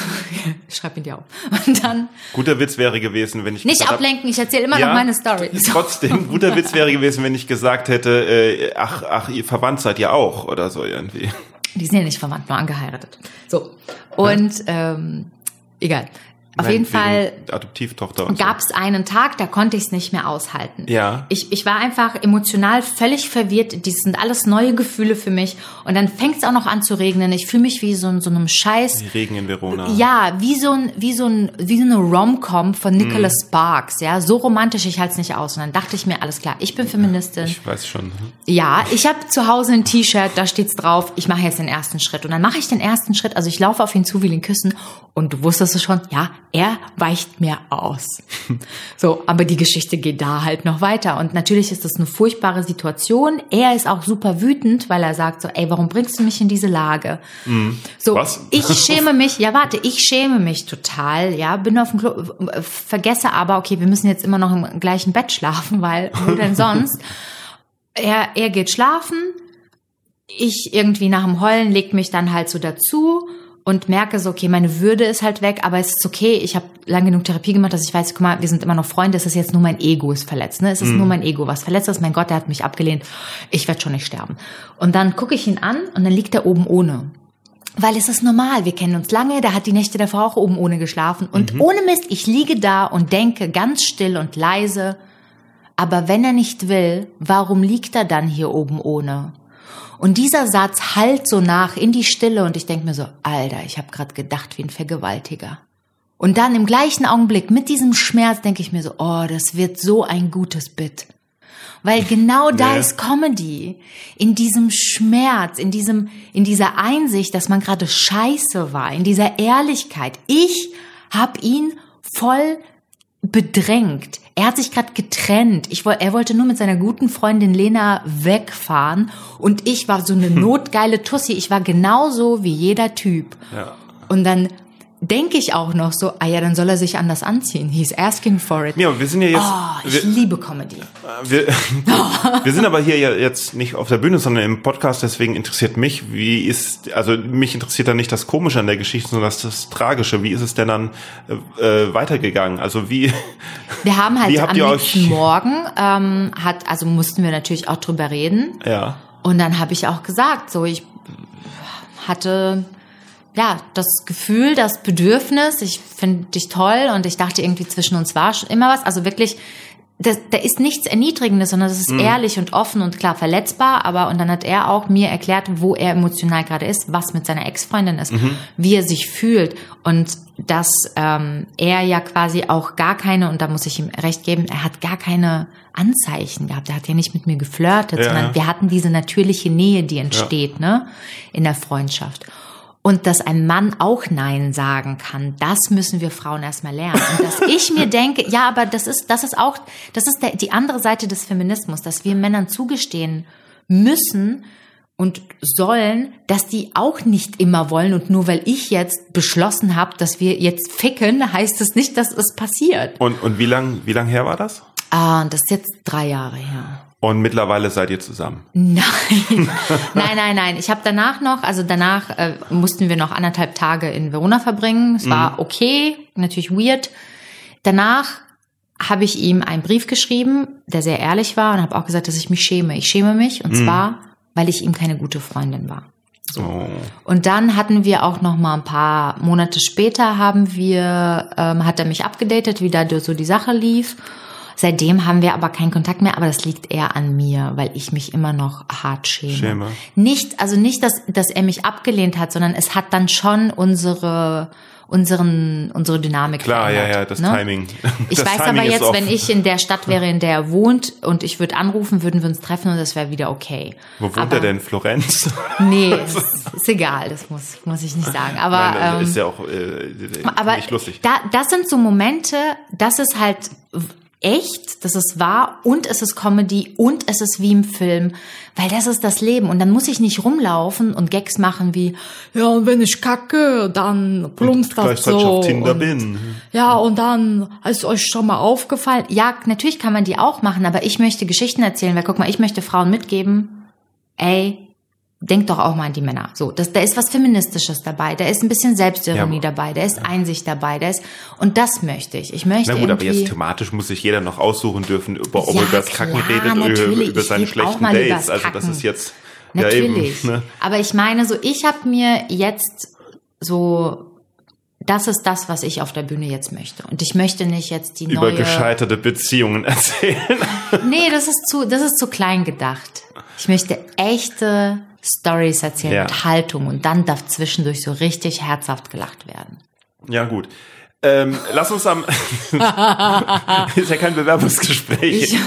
Ich schreib ihn dir auf. Und dann Guter Witz wäre gewesen, wenn ich nicht gesagt hab- ablenken. Ich erzähle immer Ja, noch meine Story. Trotzdem, guter Witz wäre gewesen, wenn ich gesagt hätte, äh, ach, ach, ihr verwandt seid ihr auch oder so irgendwie. Die sind ja nicht verwandt, nur angeheiratet. So. Und ähm, egal. Auf Nein, jeden Fall Adoptivtochter und gab es einen Tag, da konnte ich es nicht mehr aushalten. Ja. Ich, ich war einfach emotional völlig verwirrt. Das sind alles neue Gefühle für mich. Und dann fängt es auch noch an zu regnen. Ich fühle mich wie so, in so einem Scheiß. so. Regen in Verona. Ja, wie so ein, wie so ein, wie so eine Rom-Com von. Nicholas Sparks. Ja, so romantisch ich halte es nicht aus. Und dann dachte ich mir, alles klar, ich bin Feministin. Ich weiß schon. Ja, ich habe zu Hause ein T-Shirt, da steht's drauf, ich mache jetzt den ersten Schritt. Und dann mache ich den ersten Schritt, also ich laufe auf ihn zu, will ihn küssen. Und du wusstest es schon, ja, er weicht mir aus. So, aber die Geschichte geht da halt noch weiter. Und natürlich ist das eine furchtbare Situation. Er ist auch super wütend, weil er sagt so, ey, warum bringst du mich in diese Lage? So, Was? ich schäme mich, ja warte, ich schäme mich total, ja, bin auf dem Klo, vergesse aber, okay, wir müssen jetzt immer noch im gleichen Bett schlafen, weil wo denn sonst? er, er geht schlafen, ich irgendwie nach dem Heulen leg mich dann halt so dazu und merke so, okay, meine Würde ist halt weg, aber es ist okay, ich habe lang genug Therapie gemacht, dass ich weiß, guck mal, wir sind immer noch Freunde, es ist jetzt nur mein Ego ist verletzt, ne? Es ist nur mein Ego, was verletzt ist, mein Gott, der hat mich abgelehnt, ich werde schon nicht sterben. Und dann gucke ich ihn an und dann liegt er oben ohne. Weil es ist normal, wir kennen uns lange, der hat die Nächte davor auch oben ohne geschlafen. Und ohne Mist, ich liege da und denke ganz still und leise, aber wenn er nicht will, warum liegt er dann hier oben ohne? Und dieser Satz hallt so nach in die Stille und ich denke mir so, Alter, ich habe gerade gedacht wie ein Vergewaltiger. Und dann im gleichen Augenblick mit diesem Schmerz denke ich mir so, oh, das wird so ein gutes Bit. Weil genau da Nee. ist Comedy. In diesem Schmerz, in diesem, in dieser Einsicht, dass man gerade scheiße war, in dieser Ehrlichkeit. Ich hab ihn voll bedrängt. Er hat sich gerade getrennt. Ich, er wollte nur mit seiner guten Freundin Lena wegfahren und ich war so eine notgeile Tussi. Ich war genauso wie jeder Typ. Ja. Und dann denke ich auch noch so, ah ja, dann soll er sich anders anziehen. He's asking for it. Ja, wir sind ja jetzt, Oh, ich wir, liebe Comedy. wir, wir sind aber hier ja jetzt nicht auf der Bühne, sondern im Podcast, deswegen interessiert mich, wie ist, also mich interessiert dann nicht das Komische an der Geschichte, sondern das, das Tragische. Wie ist es denn dann äh, äh, weitergegangen? Also wie, Wir haben halt am nächsten Morgen, ähm, hat, also mussten wir natürlich auch drüber reden. ja, Und dann habe ich auch gesagt, so ich hatte ja das Gefühl, das Bedürfnis, ich finde dich toll und ich dachte irgendwie zwischen uns war schon immer was. Also wirklich, das, da ist nichts Erniedrigendes, sondern das ist ehrlich und offen und klar verletzbar. Aber und dann hat er auch mir erklärt, wo er emotional gerade ist, was mit seiner Ex-Freundin ist, wie er sich fühlt und dass ähm, er ja quasi auch gar keine und da muss ich ihm recht geben, er hat gar keine Anzeichen gehabt. Er hat ja nicht mit mir geflirtet, Ja. sondern wir hatten diese natürliche Nähe, die entsteht, ne, in der Freundschaft. Und dass ein Mann auch Nein sagen kann, das müssen wir Frauen erstmal lernen. Und dass ich mir denke, ja, aber das ist, das ist auch, das ist der, die andere Seite des Feminismus, dass wir Männern zugestehen müssen und sollen, dass die auch nicht immer wollen. Und nur weil ich jetzt beschlossen habe, dass wir jetzt ficken, heißt es nicht, dass es passiert. und, und wie lang, wie lang her war das? Ah, das ist jetzt drei Jahre her. Und mittlerweile seid ihr zusammen. Nein, nein, nein, nein. Ich habe danach noch, also danach äh, mussten wir noch anderthalb Tage in Verona verbringen. Es war okay, natürlich weird. Danach habe ich ihm einen Brief geschrieben, der sehr ehrlich war und habe auch gesagt, dass ich mich schäme. Ich schäme mich und zwar, weil ich ihm keine gute Freundin war. Oh. Und dann hatten wir auch noch mal ein paar Monate später haben wir, ähm, hat er mich abgedatet, wie da so die Sache lief. Seitdem haben wir aber keinen Kontakt mehr, aber das liegt eher an mir, weil ich mich immer noch hart schäme. Schäme. Nicht, also nicht, dass, dass er mich abgelehnt hat, sondern es hat dann schon unsere, unseren, unsere Dynamik Klar, ja, ja, das ne? Timing. Ich Das weiß Timing aber jetzt, wenn ich in der Stadt wäre, in der er wohnt und ich würde anrufen, würden wir uns treffen und das wäre wieder okay. Wo wohnt aber, er denn? Florenz? Nee, ist, ist egal, das muss, muss ich nicht sagen. Aber, Nein, das ähm, ist ja auch äh, aber nicht lustig. Da, das sind so Momente, das ist halt, echt, das ist wahr und es ist Comedy und es ist wie im Film, weil das ist das Leben. Und dann muss ich nicht rumlaufen und Gags machen wie ja und wenn ich kacke, dann plumpst das so auf Tinder und, bin. ja und dann ist euch schon mal aufgefallen, ja natürlich kann man die auch machen, aber ich möchte Geschichten erzählen, weil guck mal, ich möchte Frauen mitgeben, ey Denk doch auch mal an die Männer. So, das, da ist was Feministisches dabei, da ist ein bisschen Selbstironie Ja. dabei, da ist Einsicht dabei, da ist und das möchte ich. Ich möchte Na gut, aber jetzt thematisch muss sich jeder noch aussuchen dürfen, über, ob Ja, er über das Kacken redet über Ich seine schlechten Dates. Also das ist jetzt Natürlich. ja eben. Ne? Aber ich meine so, ich habe mir jetzt so, das ist das, was ich auf der Bühne jetzt möchte. Und ich möchte nicht jetzt die Über neue. gescheiterte Beziehungen erzählen. Nee, das ist zu, das ist zu klein gedacht. Ich möchte echte Stories erzählen Ja. mit Haltung und dann darf zwischendurch so richtig herzhaft gelacht werden. Ja, gut. Ähm, lass uns am. ist ja kein Bewerbungsgespräch. Ich,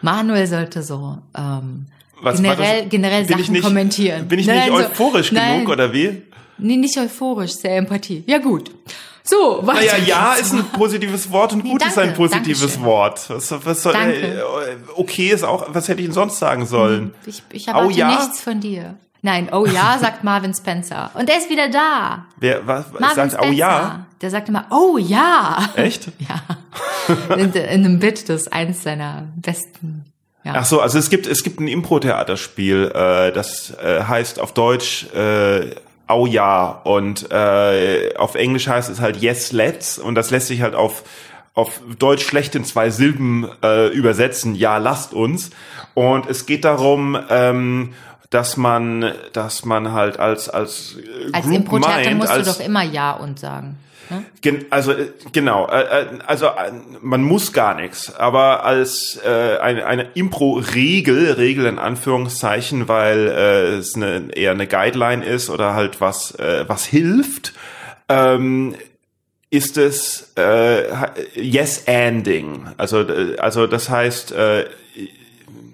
Manuel sollte so ähm, Was generell, das? generell Sachen nicht, kommentieren. Bin ich Nein, nicht nein, euphorisch nein. genug oder wie? Nee, nicht euphorisch, sehr Empathie. Ja gut. So, weiter Naja, ja ist ein positives Wort und gut ist ein danke, positives Dankeschön. Wort. Was, was soll, Danke. äh, okay ist auch, was hätte ich denn sonst sagen sollen? Ich, ich erwarte Oh ja? nichts von dir. Nein, oh ja, sagt Marvin Spencer. Und der ist wieder da. Wer was, Marvin sagt, Spencer. oh ja? Der sagt immer, oh ja. Echt? Ja. In, in einem Bit, das ist eins seiner besten. Ja. Ach so, also es gibt es gibt ein Impro-Theaterspiel, äh, das äh, heißt auf Deutsch äh, Au ja und äh, auf Englisch heißt es halt Yes Let's und das lässt sich halt auf auf Deutsch schlecht in zwei Silben äh, übersetzen. Ja, lasst uns. Und es geht darum, ähm, dass man dass man halt als als Als Group Impro-Theater musst als, du doch immer Ja und sagen. Gen also äh, genau, äh, äh, also man muss gar nichts, aber als äh, eine, eine Impro-Regel, Regel in Anführungszeichen, weil äh, es eine, eher eine Guideline ist oder halt was äh, was hilft, ähm, ist es äh, Yes-Anding. Also also das heißt äh,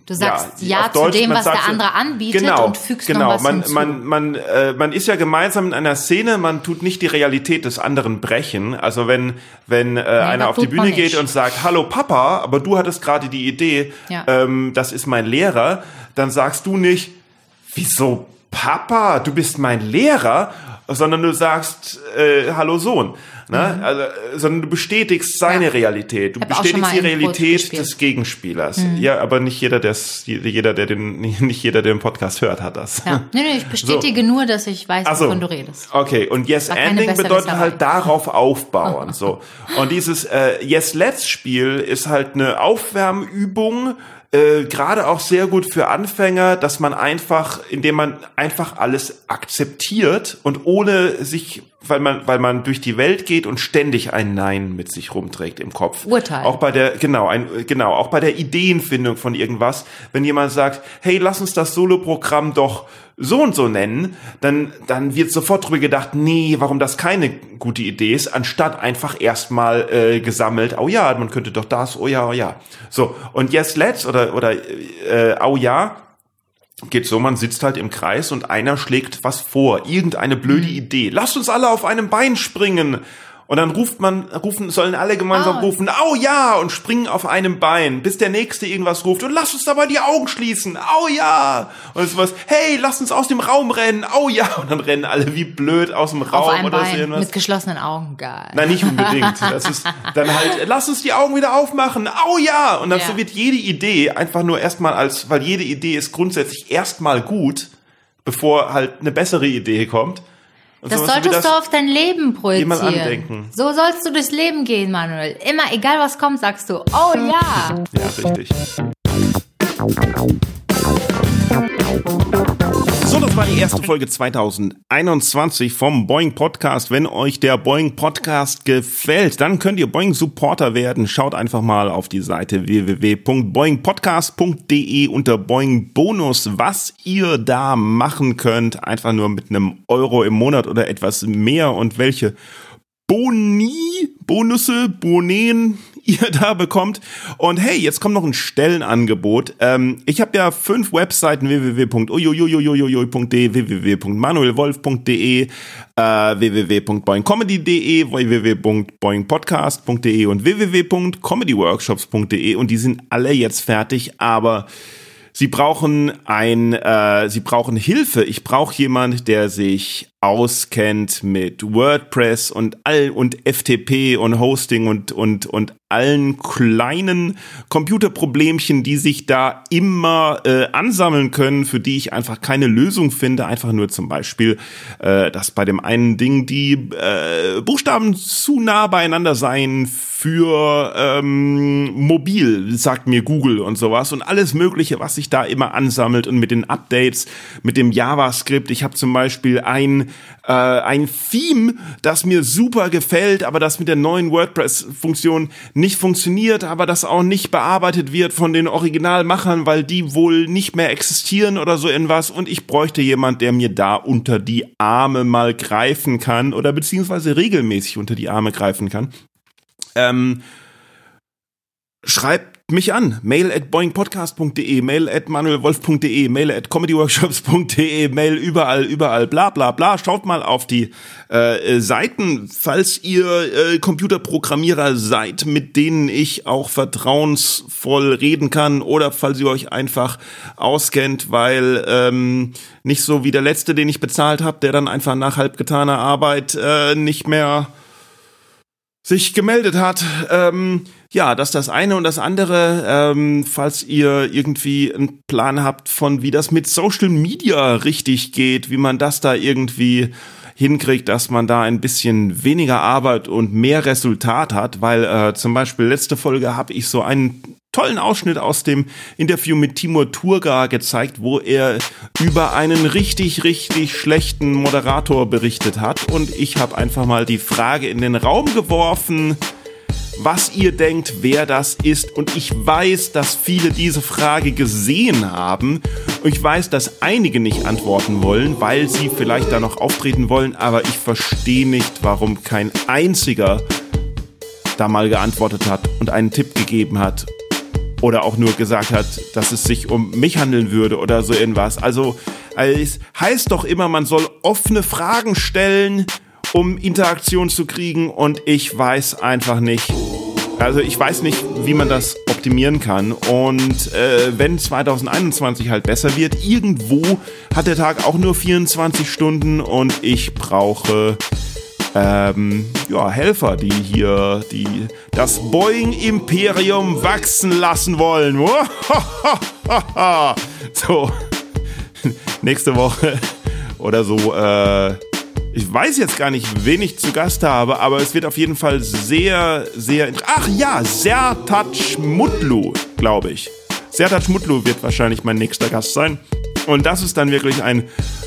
Du sagst Ja, auf zu Deutsch, dem, was der andere anbietet genau, und fügst genau, noch was man, hinzu. Man, man, äh, man ist ja gemeinsam in einer Szene, man tut nicht die Realität des anderen brechen. Also wenn, wenn äh, einer das auf die Bühne geht nicht. und sagt, hallo Papa, aber du hattest gerade die Idee, Ja. ähm, das ist mein Lehrer, dann sagst du nicht, wieso Papa, du bist mein Lehrer, sondern du sagst, äh, hallo Sohn. Ne? Also, äh, sondern du bestätigst seine Mhm. Ja. Realität. Du hab bestätigst die Realität. Mhm. des Gegenspielers. Ja, aber nicht jeder, der's, jeder, der den, nicht jeder, der den Podcast hört, hat das. ja. Nee, nee, ich bestätige nur, dass ich weiß, so. wovon du redest. Okay, und Yes Ending bedeutet halt darauf aufbauen. so. Und dieses äh, Yes Let's Spiel ist halt eine Aufwärmübung, äh, gerade auch sehr gut für Anfänger, dass man einfach, indem man einfach alles akzeptiert und ohne sich, weil man, weil man durch die Welt geht und ständig ein Nein mit sich rumträgt im Kopf. Urteil. Auch bei der, genau, ein, genau, auch bei der Ideenfindung von irgendwas, wenn jemand sagt, hey, lass uns das Soloprogramm doch so und so nennen, dann, dann wird sofort drüber gedacht, nee, warum das keine gute Idee ist, anstatt einfach erstmal äh, gesammelt, oh ja, man könnte doch das, oh ja, oh ja. So, und Yes Let's oder, oder äh, oh ja, geht so, man sitzt halt im Kreis und einer schlägt was vor, irgendeine blöde Idee. Lasst uns alle auf einem Bein springen. Und dann ruft man, rufen, sollen alle gemeinsam Oh. rufen, au ja, und springen auf einem Bein, bis der Nächste irgendwas ruft und lasst uns dabei die Augen schließen, au ja. Und sowas, hey, lasst uns aus dem Raum rennen, au ja. Und dann rennen alle wie blöd aus dem Auf Raum einem oder so Bein irgendwas. mit geschlossenen Augen. Geil. Nein, nicht unbedingt. Das ist dann halt, lass uns die Augen wieder aufmachen. Au ja! Und dann Ja. so wird jede Idee einfach nur erstmal als, weil jede Idee ist grundsätzlich erstmal gut, bevor halt eine bessere Idee kommt. Und Das solltest du auf dein Leben projizieren. andenken. So sollst du durchs Leben gehen, Manuel. Immer, egal was kommt, sagst du, oh ja. Ja, richtig. Das war die erste Folge 2021 vom Boeing Podcast. Wenn euch der Boeing Podcast gefällt, dann könnt ihr Boeing Supporter werden. Schaut einfach mal auf die Seite www.boeingpodcast.de unter Boeing Bonus, was ihr da machen könnt. Einfach nur mit einem Euro im Monat oder etwas mehr und welche Boni, Bonusse, Boneen ihr da bekommt. Und hey, jetzt kommt noch ein Stellenangebot. Ähm, ich habe ja fünf Webseiten www.uiuiuiuiui.de, www.manuelwolf.de, äh, www.boingcomedy.de, www.boingpodcast.de und www.comedyworkshops.de und die sind alle jetzt fertig, aber Sie brauchen ein, äh, sie brauchen Hilfe. Ich brauche jemand, der sich auskennt mit WordPress und all und FTP und Hosting und und und allen kleinen Computerproblemchen, die sich da immer äh, ansammeln können, für die ich einfach keine Lösung finde. Einfach nur zum Beispiel, äh, dass bei dem einen Ding die äh, Buchstaben zu nah beieinander seien für ähm, mobil, sagt mir Google und sowas und alles Mögliche, was sich da immer ansammelt und mit den Updates, mit dem JavaScript. Ich habe zum Beispiel ein äh, ein Theme, das mir super gefällt, aber das mit der neuen WordPress-Funktion nicht funktioniert, aber das auch nicht bearbeitet wird von den Originalmachern, weil die wohl nicht mehr existieren oder so irgendwas. Und ich bräuchte jemand, der mir da unter die Arme mal greifen kann oder beziehungsweise regelmäßig unter die Arme greifen kann. Ähm, schreibt mich an. Mail at boingpodcast.de, mail at manuelwolf.de, mail at comedyworkshops.de, mail überall, überall, bla bla bla. Schaut mal auf die äh, Seiten, falls ihr äh, Computerprogrammierer seid, mit denen ich auch vertrauensvoll reden kann oder falls ihr euch einfach auskennt, weil ähm, nicht so wie der letzte, den ich bezahlt habe, der dann einfach nach halb getaner Arbeit äh, nicht mehr sich gemeldet hat. Ähm, ja, das das eine und das andere, ähm, falls ihr irgendwie einen Plan habt von, wie das mit Social Media richtig geht, wie man das da irgendwie hinkriegt, dass man da ein bisschen weniger Arbeit und mehr Resultat hat, weil äh, zum Beispiel letzte Folge habe ich so einen tollen Ausschnitt aus dem Interview mit Timur Turga gezeigt, wo er über einen richtig, richtig schlechten Moderator berichtet hat. Und ich habe einfach mal die Frage in den Raum geworfen, was ihr denkt, wer das ist. Und ich weiß, dass viele diese Frage gesehen haben. Und ich weiß, dass einige nicht antworten wollen, weil sie vielleicht da noch auftreten wollen. Aber ich verstehe nicht, warum kein einziger da mal geantwortet hat und einen Tipp gegeben hat oder auch nur gesagt hat, dass es sich um mich handeln würde oder so irgendwas. Also, es heißt doch immer, man soll offene Fragen stellen, um Interaktion zu kriegen und ich weiß einfach nicht. Also ich weiß nicht, wie man das optimieren kann. Und äh, wenn 2021 halt besser wird, irgendwo hat der Tag auch nur 24 Stunden und ich brauche ähm, ja, Helfer, die hier die, das Boeing-Imperium wachsen lassen wollen. so, nächste Woche oder so, äh, ich weiß jetzt gar nicht, wen ich zu Gast habe, aber es wird auf jeden Fall sehr, sehr. Ach ja, Sertac Mutlu, glaube ich. Sertac Mutlu wird wahrscheinlich mein nächster Gast sein. Und das ist dann wirklich ein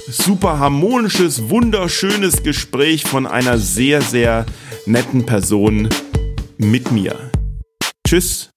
super harmonisches, wunderschönes Gespräch von einer sehr, sehr netten Person mit mir. Tschüss